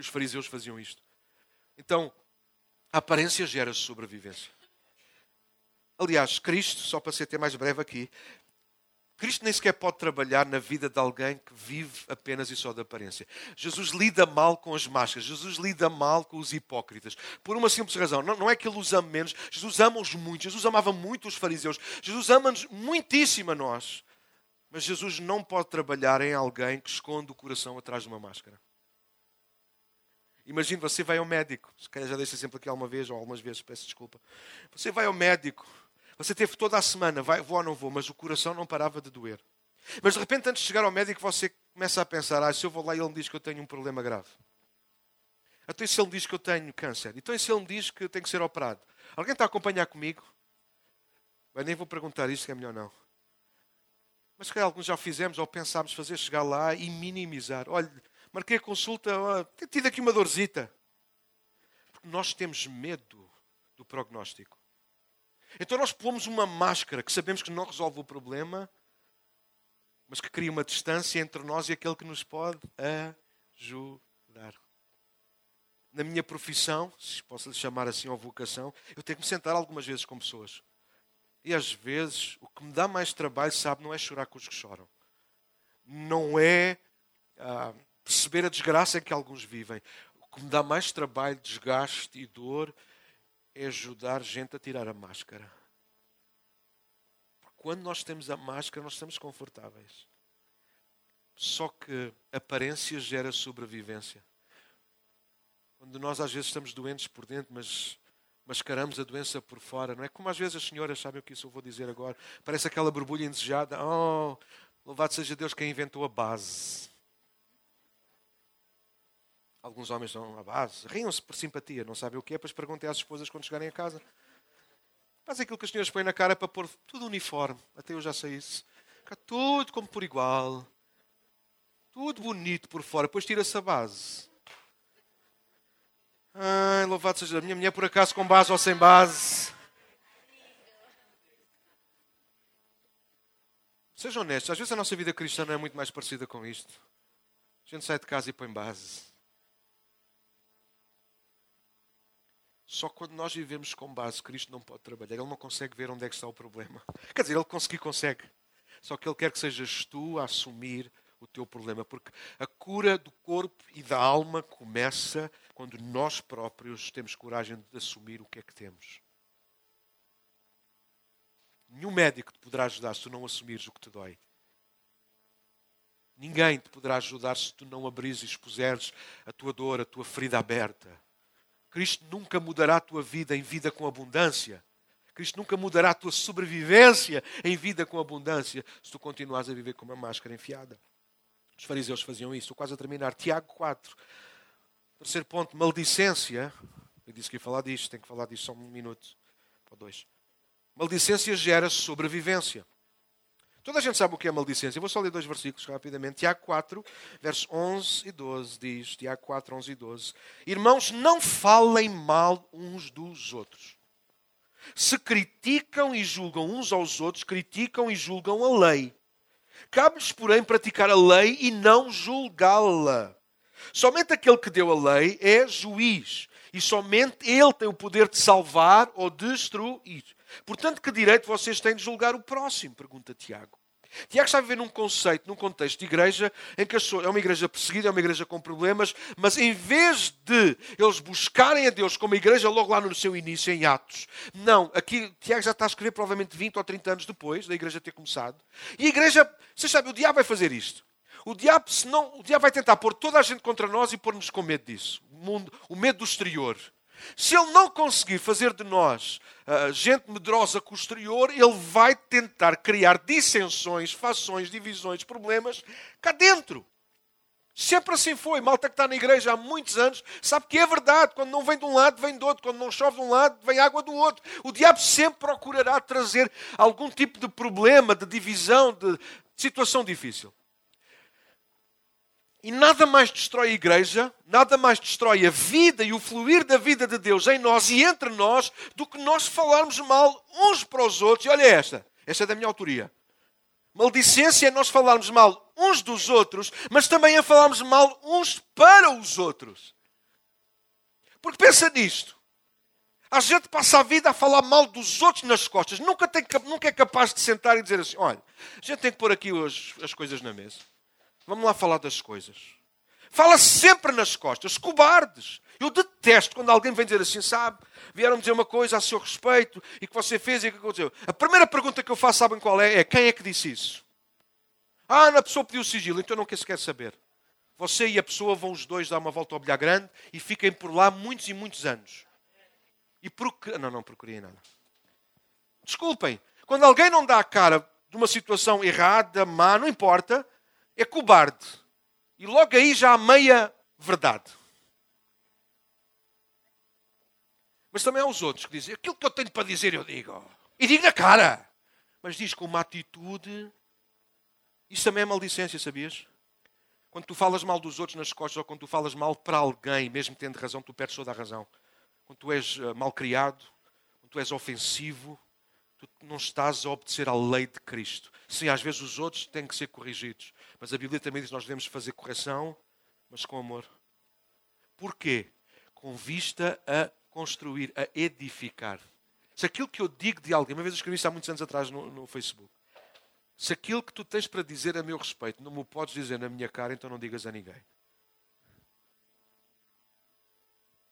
Os fariseus faziam isto. Então, a aparência gera sobrevivência. Aliás, Cristo, só para ser até mais breve aqui, Cristo nem sequer pode trabalhar na vida de alguém que vive apenas e só da aparência. Jesus lida mal com as máscaras, Jesus lida mal com os hipócritas, por uma simples razão. Não, não é que ele os ame menos, Jesus ama-os muito, Jesus amava muito os fariseus, Jesus ama-nos muitíssimo a nós. Mas Jesus não pode trabalhar em alguém que esconde o coração atrás de uma máscara. Imagine, você vai ao médico, se calhar já deixei sempre aqui alguma vez ou algumas vezes, peço desculpa. Você vai ao médico você teve toda a semana, vai, vou ou não vou, mas o coração não parava de doer. Mas de repente, antes de chegar ao médico, você começa a pensar: ah, se eu vou lá e ele me diz que eu tenho um problema grave. Então, e se ele me diz que eu tenho câncer? Então, se ele me diz que eu tenho que ser operado? Alguém está a acompanhar comigo? Bem, nem vou perguntar isto, que é melhor não. Mas se calhar alguns já fizemos ou pensámos fazer, chegar lá e minimizar. Olha, marquei a consulta, oh, tenho tido aqui uma dorzita. Porque nós temos medo do prognóstico. Então nós pomos uma máscara que sabemos que não resolve o problema, mas que cria uma distância entre nós e aquele que nos pode ajudar. Na minha profissão, se posso lhe chamar assim, ou vocação, eu tenho que me sentar algumas vezes com pessoas. E às vezes o que me dá mais trabalho, sabe, não é chorar com os que choram. Não é ah, perceber a desgraça em que alguns vivem. O que me dá mais trabalho, desgaste e dor é ajudar gente a tirar a máscara. Porque quando nós temos a máscara, nós estamos confortáveis. Só que aparência gera sobrevivência. Quando nós às vezes estamos doentes por dentro, mas mascaramos a doença por fora, não é? Como às vezes as senhoras sabem o que isso eu vou dizer agora. Parece aquela borbulha indesejada. Oh, louvado seja Deus quem inventou a base. Alguns homens são à base, riam-se por simpatia, não sabem o que é, depois perguntem às esposas quando chegarem a casa. Faz aquilo que as senhoras põem na cara para pôr tudo uniforme. Até eu já sei isso. Fica tudo como por igual. Tudo bonito por fora. Depois tira-se a base. Ai, louvado seja a minha mulher, por acaso, com base ou sem base. Sejam honestos, às vezes a nossa vida cristã não é muito mais parecida com isto. A gente sai de casa e põe base. Só quando nós vivemos com base, Cristo não pode trabalhar. Ele não consegue ver onde é que está o problema. Quer dizer, ele conseguir, consegue. Só que ele quer que sejas tu a assumir o teu problema. Porque a cura do corpo e da alma começa quando nós próprios temos coragem de assumir o que é que temos. Nenhum médico te poderá ajudar se tu não assumires o que te dói. Ninguém te poderá ajudar se tu não abrires e expuseres a tua dor, a tua ferida aberta. Cristo nunca mudará a tua vida em vida com abundância. Cristo nunca mudará a tua sobrevivência em vida com abundância se tu continuares a viver com uma máscara enfiada. Os fariseus faziam isso. Estou quase a terminar. Tiago 4. Terceiro ponto, maldicência. Eu disse que ia falar disto, tenho que falar disto só um minuto ou dois. Maldicência gera sobrevivência. Toda a gente sabe o que é maldicência. Eu vou só ler dois versículos rapidamente. Tiago 4, versos 11 e 12 diz, Tiago 4, 11 e 12. Irmãos, não falem mal uns dos outros. Se criticam e julgam uns aos outros, criticam e julgam a lei. Cabe-lhes, porém, praticar a lei e não julgá-la. Somente aquele que deu a lei é juiz. E somente ele tem o poder de salvar ou destruir. Portanto, que direito vocês têm de julgar o próximo? Pergunta Tiago. Tiago está a viver num conceito, num contexto de igreja, em que é uma igreja perseguida, é uma igreja com problemas, mas em vez de eles buscarem a Deus como a igreja logo lá no seu início, em Atos, não, aqui Tiago já está a escrever provavelmente 20 ou 30 anos depois da igreja ter começado. E a igreja, vocês sabem, o diabo vai fazer isto. O diabo, senão, o diabo vai tentar pôr toda a gente contra nós e pôr-nos com medo disso. O, mundo, o medo do exterior. Se ele não conseguir fazer de nós uh, gente medrosa com o exterior, ele vai tentar criar dissensões, fações, divisões, problemas cá dentro. Sempre assim foi. Malta que está na igreja há muitos anos sabe que é verdade. Quando não vem de um lado, vem do outro. Quando não chove de um lado, vem água do outro. O diabo sempre procurará trazer algum tipo de problema, de divisão, de situação difícil. E nada mais destrói a igreja, nada mais destrói a vida e o fluir da vida de Deus em nós e entre nós do que nós falarmos mal uns para os outros. E olha esta, esta é da minha autoria. Maldicência é nós falarmos mal uns dos outros, mas também é falarmos mal uns para os outros. Porque pensa nisto. A gente passa a vida a falar mal dos outros nas costas. Nunca, tem, nunca é capaz de sentar e dizer assim: olha, a gente tem que pôr aqui as, as coisas na mesa. Vamos lá falar das coisas. Fala sempre nas costas, cobardes. Eu detesto quando alguém vem dizer assim, sabe? Vieram dizer uma coisa a seu respeito e que você fez e que aconteceu. A primeira pergunta que eu faço, sabem qual é? É quem é que disse isso? Ah, a pessoa pediu sigilo, então não quer sequer saber. Você e a pessoa vão os dois dar uma volta ao bilhar grande e fiquem por lá muitos e muitos anos. E procurem. Não, não procurem nada. Desculpem, quando alguém não dá a cara de uma situação errada, má, não importa, é cobarde. E logo aí já há meia verdade. Mas também há os outros que dizem: aquilo que eu tenho para dizer, eu digo. E digo na cara. Mas diz com uma atitude. Isso também é maldicência, sabias? Quando tu falas mal dos outros nas costas ou quando tu falas mal para alguém, mesmo tendo razão, tu perdes toda a razão. Quando tu és eh, mal criado, quando tu és ofensivo, tu não estás a obedecer à lei de Cristo. Sim, às vezes os outros têm que ser corrigidos. Mas a Bíblia também diz que nós devemos fazer correção, mas com amor. Porquê? Com vista a construir, a edificar. Se aquilo que eu digo de alguém, uma vez eu escrevi isso há muitos anos atrás no, no Facebook, se aquilo que tu tens para dizer a meu respeito não me podes dizer na minha cara, então não digas a ninguém.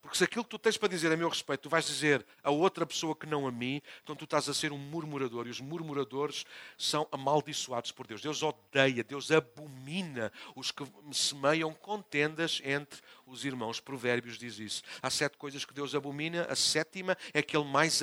Porque se aquilo que tu tens para dizer a meu respeito, tu vais dizer a outra pessoa que não a mim, então tu estás a ser um murmurador. E os murmuradores são amaldiçoados por Deus. Deus odeia, Deus abomina os que semeiam contendas entre os irmãos. Provérbios diz isso. Há sete coisas que Deus abomina, a sétima é aquele mais.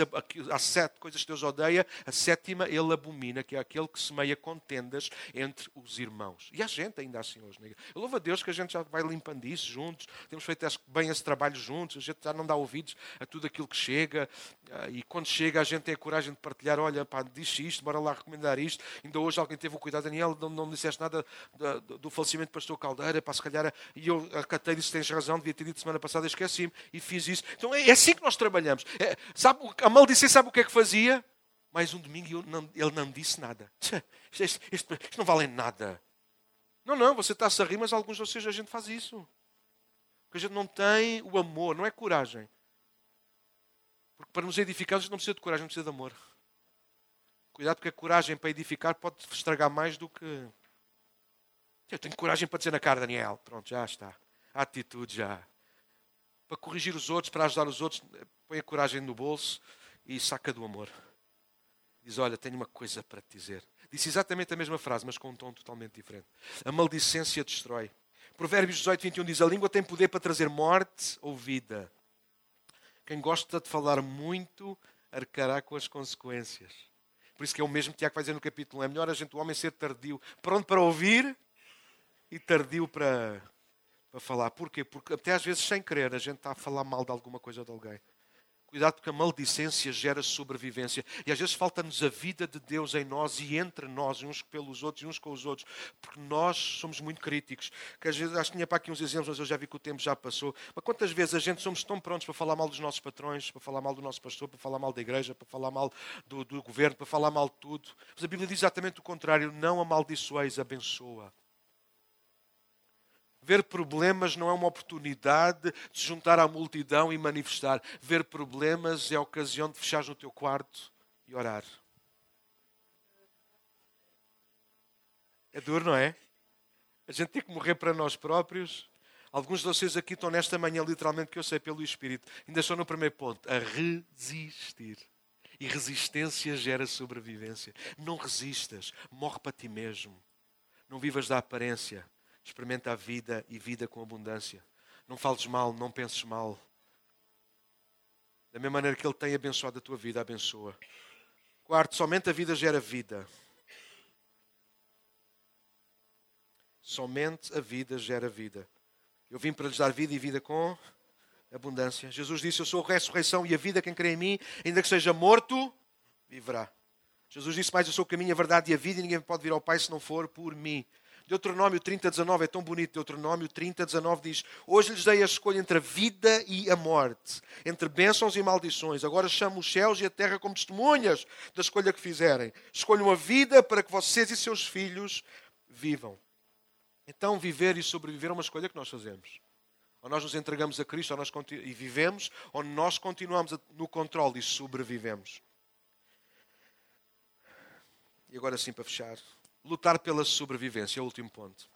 Há sete coisas que Deus odeia, a sétima ele abomina, que é aquele que semeia contendas entre os irmãos. E há gente ainda assim hoje. Eu louvo a Deus que a gente já vai limpando isso juntos, temos feito bem esse trabalho juntos, a gente já não dá ouvidos a tudo aquilo que chega, ah, e quando chega a gente tem a coragem de partilhar: olha, pá, diz isto, bora lá recomendar isto. Ainda hoje alguém teve o cuidado, Daniel, não, não me disseste nada do, do falecimento do pastor Caldeira, para se calhar, e eu acatei e disse: tens razão, devia ter dito semana passada, esqueci-me e fiz isso. Então é, é assim que nós trabalhamos. É, sabe, a maldicência sabe o que é que fazia? Mais um domingo não, ele não disse nada. Isto, isto, isto, isto, não vale nada. Não, não, você está-se a rir, mas alguns de vocês a gente faz isso. Porque a gente não tem o amor, não é coragem. Porque para nos edificar, a gente não precisa de coragem, não precisa de amor. Cuidado, porque a coragem para edificar pode estragar mais do que. Eu tenho coragem para dizer na cara, Daniel. Pronto, já está atitude já. Para corrigir os outros, para ajudar os outros, põe a coragem no bolso e saca do amor. Diz: Olha, tenho uma coisa para te dizer. Disse exatamente a mesma frase, mas com um tom totalmente diferente. A maldicência destrói. Provérbios 18, 21 diz: A língua tem poder para trazer morte ou vida. Quem gosta de falar muito arcará com as consequências. Por isso que é o mesmo que Tiago vai dizer no capítulo 1. É melhor a gente, o homem, ser tardio, pronto para ouvir e tardio para, para falar. Porquê? Porque até às vezes, sem querer, a gente está a falar mal de alguma coisa de alguém. Cuidado, porque a maldicência gera sobrevivência. E às vezes falta-nos a vida de Deus em nós e entre nós, uns pelos outros e uns com os outros, porque nós somos muito críticos. Que às vezes, acho que tinha para aqui uns exemplos, mas eu já vi que o tempo já passou. Mas quantas vezes a gente somos tão prontos para falar mal dos nossos patrões, para falar mal do nosso pastor, para falar mal da igreja, para falar mal do, do governo, para falar mal de tudo. Mas a Bíblia diz exatamente o contrário: não amaldiçoeis, abençoa. Ver problemas não é uma oportunidade de se juntar à multidão e manifestar. Ver problemas é a ocasião de fechar no teu quarto e orar. É duro, não é? A gente tem que morrer para nós próprios. Alguns de vocês aqui estão nesta manhã, literalmente, que eu sei pelo Espírito. Ainda estão no primeiro ponto, a resistir. E resistência gera sobrevivência. Não resistas, morre para ti mesmo. Não vivas da aparência. Experimenta a vida e vida com abundância. Não fales mal, não penses mal. Da mesma maneira que Ele tem abençoado a tua vida, abençoa. Quarto, somente a vida gera vida. Somente a vida gera vida. Eu vim para lhes dar vida e vida com abundância. Jesus disse: Eu sou a ressurreição e a vida. Quem crê em mim, ainda que seja morto, viverá. Jesus disse mais: Eu sou o caminho, a verdade e a vida, e ninguém pode vir ao Pai se não for por mim. Deuteronômio 30, 19 é tão bonito. Deuteronômio 30, 19 diz: Hoje lhes dei a escolha entre a vida e a morte, entre bênçãos e maldições. Agora chamo os céus e a terra como testemunhas da escolha que fizerem. Escolham a vida para que vocês e seus filhos vivam. Então, viver e sobreviver é uma escolha que nós fazemos. Ou nós nos entregamos a Cristo ou nós e vivemos, ou nós continuamos no controle e sobrevivemos. E agora sim, para fechar, lutar pela sobrevivência é o último ponto.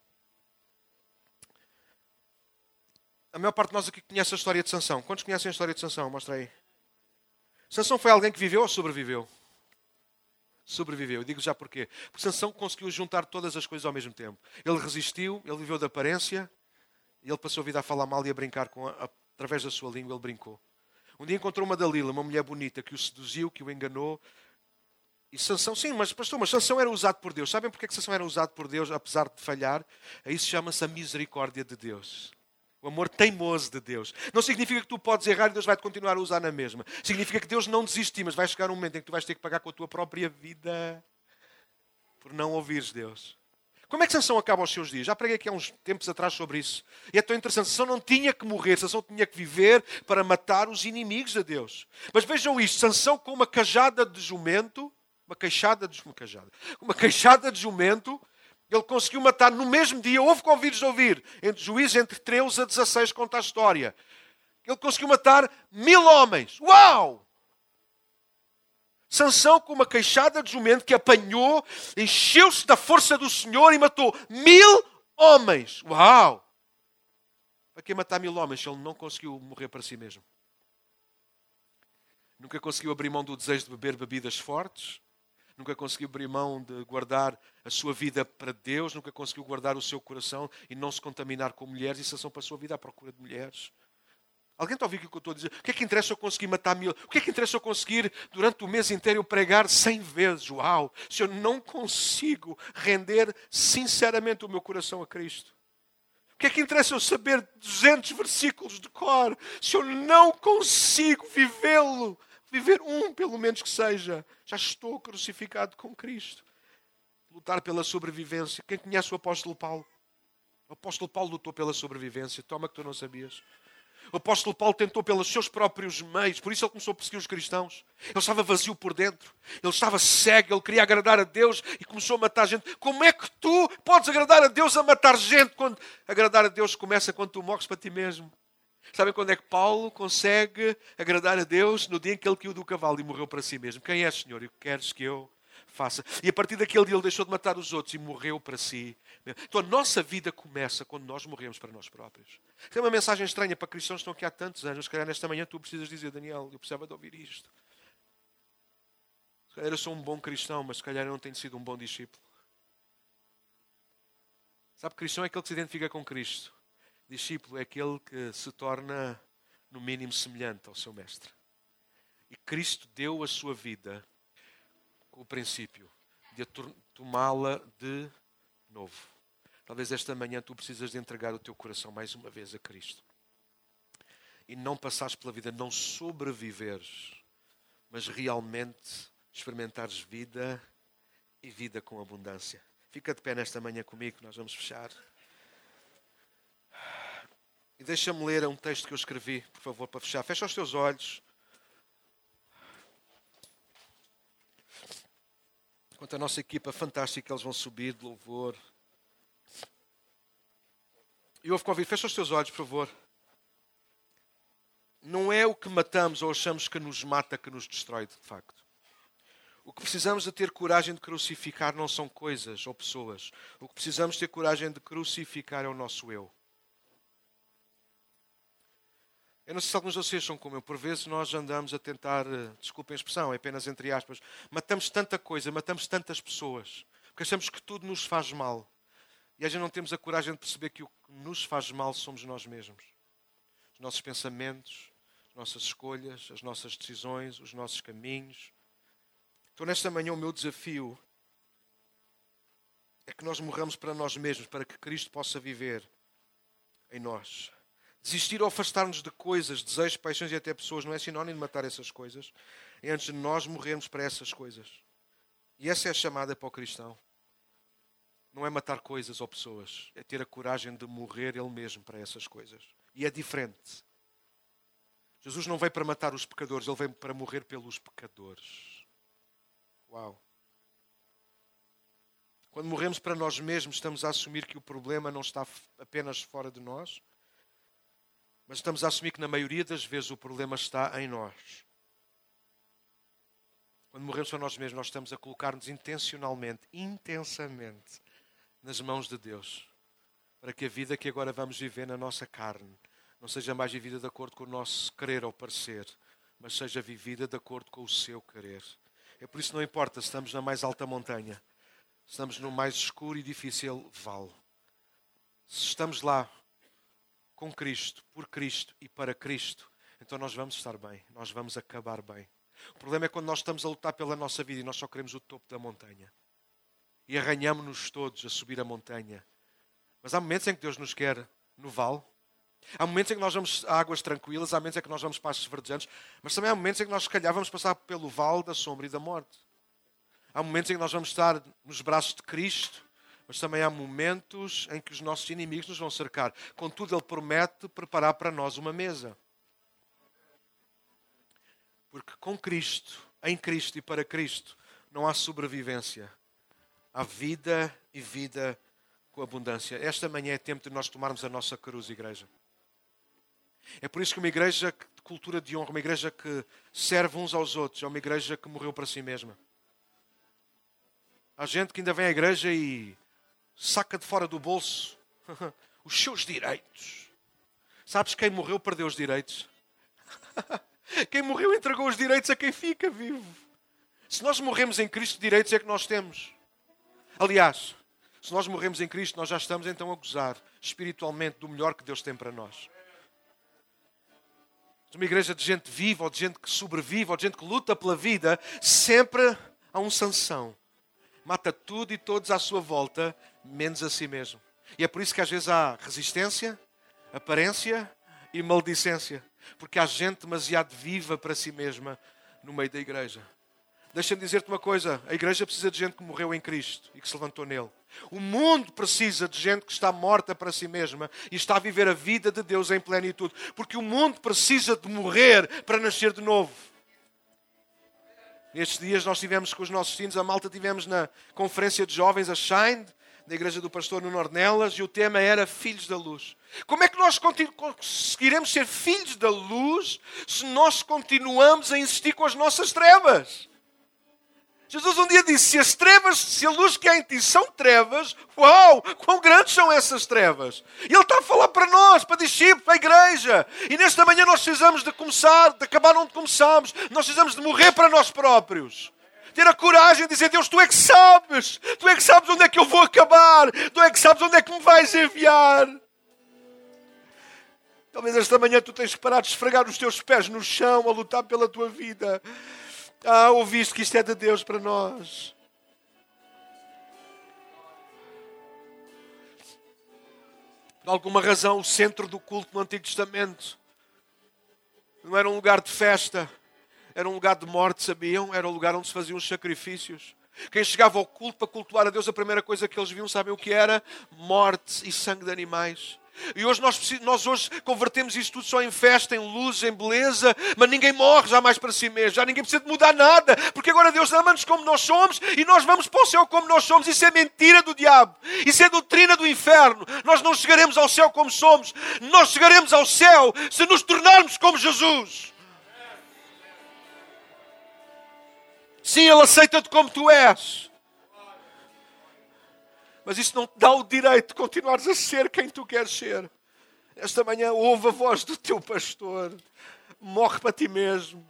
A maior parte de nós aqui conhece a história de Sansão. Quantos conhecem a história de Sansão? Mostra aí. Sansão foi alguém que viveu ou sobreviveu? Sobreviveu. Eu digo já porquê. Porque Sansão conseguiu juntar todas as coisas ao mesmo tempo. Ele resistiu, ele viveu de aparência, ele passou a vida a falar mal e a brincar com a, através da sua língua, ele brincou. Um dia encontrou uma Dalila, uma mulher bonita, que o seduziu, que o enganou. E Sansão, sim, mas pastor, mas Sansão era usado por Deus. Sabem porque é que Sansão era usado por Deus, apesar de falhar? Isso chama-se a misericórdia de Deus. O amor teimoso de Deus. Não significa que tu podes errar e Deus vai te continuar a usar na mesma. Significa que Deus não desiste, mas vai chegar um momento em que tu vais ter que pagar com a tua própria vida por não ouvires Deus. Como é que Sansão acaba os seus dias? Já preguei aqui há uns tempos atrás sobre isso. E é tão interessante. Sansão não tinha que morrer, Sansão tinha que viver para matar os inimigos de Deus. Mas vejam isto: Sansão com uma cajada de jumento, uma queixada de uma cajada, uma queixada de jumento, ele conseguiu matar no mesmo dia, houve convites de ouvir, entre juízes entre 13 a 16, conta a história. Ele conseguiu matar mil homens. Uau! Sansão com uma queixada de jumento que apanhou, encheu-se da força do Senhor e matou mil homens. Uau! Para que matar mil homens ele não conseguiu morrer para si mesmo? Nunca conseguiu abrir mão do desejo de beber bebidas fortes? Nunca conseguiu abrir mão de guardar a sua vida para Deus, nunca conseguiu guardar o seu coração e não se contaminar com mulheres, e Sansão passou a vida à procura de mulheres. Alguém está a ouvir o que eu estou a dizer? O que é que interessa eu conseguir matar mil? O que é que interessa eu conseguir durante o mês inteiro pregar cem vezes? Uau! Se eu não consigo render sinceramente o meu coração a Cristo. O que é que interessa eu saber 200 versículos de cor se eu não consigo vivê-lo Viver um, pelo menos que seja. Já estou crucificado com Cristo. Lutar pela sobrevivência. Quem conhece o apóstolo Paulo? O apóstolo Paulo lutou pela sobrevivência. Toma que tu não sabias. O apóstolo Paulo tentou pelos seus próprios meios, por isso ele começou a perseguir os cristãos. Ele estava vazio por dentro, ele estava cego, ele queria agradar a Deus e começou a matar gente. Como é que tu podes agradar a Deus a matar gente quando agradar a Deus começa quando tu morres para ti mesmo? Sabem quando é que Paulo consegue agradar a Deus? No dia em que ele caiu do cavalo e morreu para si mesmo. Quem és, Senhor? E o que queres que eu faça? E a partir daquele dia ele deixou de matar os outros e morreu para si. Então a nossa vida começa quando nós morremos para nós próprios. Tem uma mensagem estranha para cristãos que estão aqui há tantos anos. Se calhar nesta manhã tu precisas dizer, Daniel, eu precisava de ouvir isto. Se calhar eu sou um bom cristão, mas se calhar eu não tenho sido um bom discípulo. Sabe, cristão é aquele que se identifica com Cristo. Discípulo é aquele que se torna, no mínimo, semelhante ao seu mestre. E Cristo deu a sua vida com o princípio de tomá-la de novo. Talvez esta manhã tu precisas de entregar o teu coração mais uma vez a Cristo. E não passares pela vida, não sobreviveres, mas realmente experimentares vida e vida com abundância. Fica de pé nesta manhã comigo, nós vamos fechar. E deixa-me ler um texto que eu escrevi, por favor, para fechar. Fecha os teus olhos. Enquanto a nossa equipa fantástica, eles vão subir de louvor. E houve convite. Fecha os teus olhos, por favor. Não é o que matamos ou achamos que nos mata que nos destrói, de facto. O que precisamos de ter coragem de crucificar não são coisas ou pessoas. O que precisamos de ter coragem de crucificar é o nosso eu. Eu não sei se alguns de vocês são como eu. Por vezes nós andamos a tentar, eh, desculpem a expressão, é apenas entre aspas, matamos tanta coisa, matamos tantas pessoas, porque achamos que tudo nos faz mal. E a gente não temos a coragem de perceber que o que nos faz mal somos nós mesmos. Os nossos pensamentos, as nossas escolhas, as nossas decisões, os nossos caminhos. Então, nesta manhã, o meu desafio é que nós morramos para nós mesmos, para que Cristo possa viver em nós. Desistir ou afastar-nos de coisas, desejos, paixões e até pessoas não é sinónimo de matar essas coisas. É antes de nós morrermos para essas coisas. E essa é a chamada para o cristão. Não é matar coisas ou pessoas, é ter a coragem de morrer ele mesmo para essas coisas. E é diferente. Jesus não veio para matar os pecadores, ele veio para morrer pelos pecadores. Uau! Quando morremos para nós mesmos, estamos a assumir que o problema não está apenas fora de nós, Mas estamos a assumir que na maioria das vezes o problema está em nós. Quando morremos para nós mesmos, nós estamos a colocar-nos intencionalmente, intensamente, nas mãos de Deus, para que a vida que agora vamos viver na nossa carne não seja mais vivida de acordo com o nosso querer ou parecer, mas seja vivida de acordo com o seu querer. É por isso que não importa se estamos na mais alta montanha, se estamos no mais escuro e difícil vale. Se estamos lá com Cristo, por Cristo e para Cristo, então nós vamos estar bem, nós vamos acabar bem. O problema é quando nós estamos a lutar pela nossa vida e nós só queremos o topo da montanha. E arranhamos-nos todos a subir a montanha. Mas há momentos em que Deus nos quer no vale. Há momentos em que nós vamos a águas tranquilas, há momentos em que nós vamos passos verdejantes, mas também há momentos em que nós, se calhar, vamos passar pelo vale da sombra e da morte. Há momentos em que nós vamos estar nos braços de Cristo, mas também há momentos em que os nossos inimigos nos vão cercar. Contudo, Ele promete preparar para nós uma mesa. Porque com Cristo, em Cristo e para Cristo, não há sobrevivência. Há vida e vida com abundância. Esta manhã é tempo de nós tomarmos a nossa cruz, igreja. É por isso que uma igreja de cultura de honra, uma igreja que serve uns aos outros, é uma igreja que morreu para si mesma. Há gente que ainda vem à igreja e saca de fora do bolso os seus direitos. Sabes quem morreu perdeu os direitos? Quem morreu entregou os direitos a quem fica vivo. Se nós morremos em Cristo, direitos é que nós temos. Aliás, se nós morremos em Cristo, nós já estamos então a gozar espiritualmente do melhor que Deus tem para nós. Uma igreja de gente viva, ou de gente que sobrevive, ou de gente que luta pela vida, sempre há um sanção. Mata tudo e todos à sua volta, menos a si mesmo. E é por isso que às vezes há resistência, aparência e maldicência porque há gente demasiado viva para si mesma no meio da igreja. Deixa-me dizer-te uma coisa: a igreja precisa de gente que morreu em Cristo e que se levantou nele. O mundo precisa de gente que está morta para si mesma e está a viver a vida de Deus em plenitude, porque o mundo precisa de morrer para nascer de novo. Nestes dias nós tivemos com os nossos filhos, a malta tivemos na conferência de jovens, a Shine, da igreja do pastor no Nornelas, e o tema era Filhos da Luz. Como é que nós conseguiremos ser filhos da luz se nós continuamos a insistir com as nossas trevas? Jesus um dia disse: se as trevas, se a luz que há em ti são trevas, uau, quão grandes são essas trevas? E Ele está a falar para nós, para discípulos, para a igreja. E nesta manhã nós precisamos de começar, de acabar onde começamos. Nós precisamos de morrer para nós próprios. Ter a coragem de dizer: Deus, tu é que sabes, tu é que sabes onde é que eu vou acabar, tu é que sabes onde é que me vais enviar. Talvez esta manhã tu tens que parar de esfregar os teus pés no chão a lutar pela tua vida. Ah, ouviste que isto é de Deus para nós. Por alguma razão, o centro do culto no Antigo Testamento não era um lugar de festa, era um lugar de morte, sabiam? Era o lugar onde se faziam os sacrifícios. Quem chegava ao culto para cultuar a Deus, a primeira coisa que eles viam, sabem o que era? Morte e sangue de animais. E hoje nós, nós hoje convertemos isto tudo só em festa, em luz, em beleza, mas ninguém morre jamais para si mesmo, já ninguém precisa de mudar nada, porque agora Deus ama-nos como nós somos e nós vamos para o céu como nós somos. Isso é mentira do diabo, isso é doutrina do inferno. Nós não chegaremos ao céu como somos, nós chegaremos ao céu se nos tornarmos como Jesus. Sim, Ele aceita-te como tu és. Mas isso não te dá o direito de continuares a ser quem tu queres ser. Esta manhã ouve a voz do teu pastor. Morre para ti mesmo.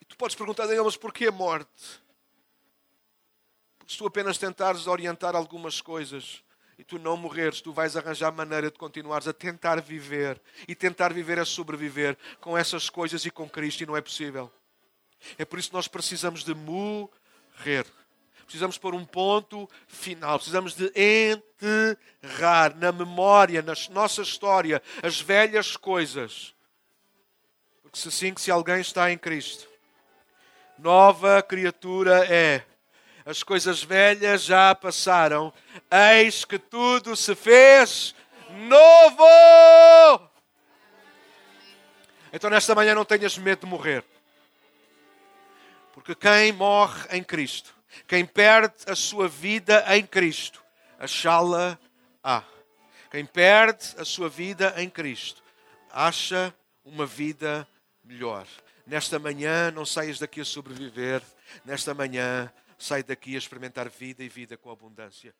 E tu podes perguntar a ele, mas porquê a morte? Porque se tu apenas tentares orientar algumas coisas e tu não morreres, tu vais arranjar maneira de continuares a tentar viver. E tentar viver é sobreviver com essas coisas e com Cristo, e não é possível. É por isso que nós precisamos de morrer morrer. Precisamos pôr um ponto final. Precisamos de enterrar na memória, na nossa história, as velhas coisas. Porque se assim, se alguém está em Cristo, nova criatura é. As coisas velhas já passaram. Eis que tudo se fez novo. Então, nesta manhã, não tenhas medo de morrer. Porque quem morre em Cristo, quem perde a sua vida em Cristo, achá-la há. Quem perde a sua vida em Cristo acha uma vida melhor. Nesta manhã não saias daqui a sobreviver, nesta manhã sai daqui a experimentar vida e vida com abundância.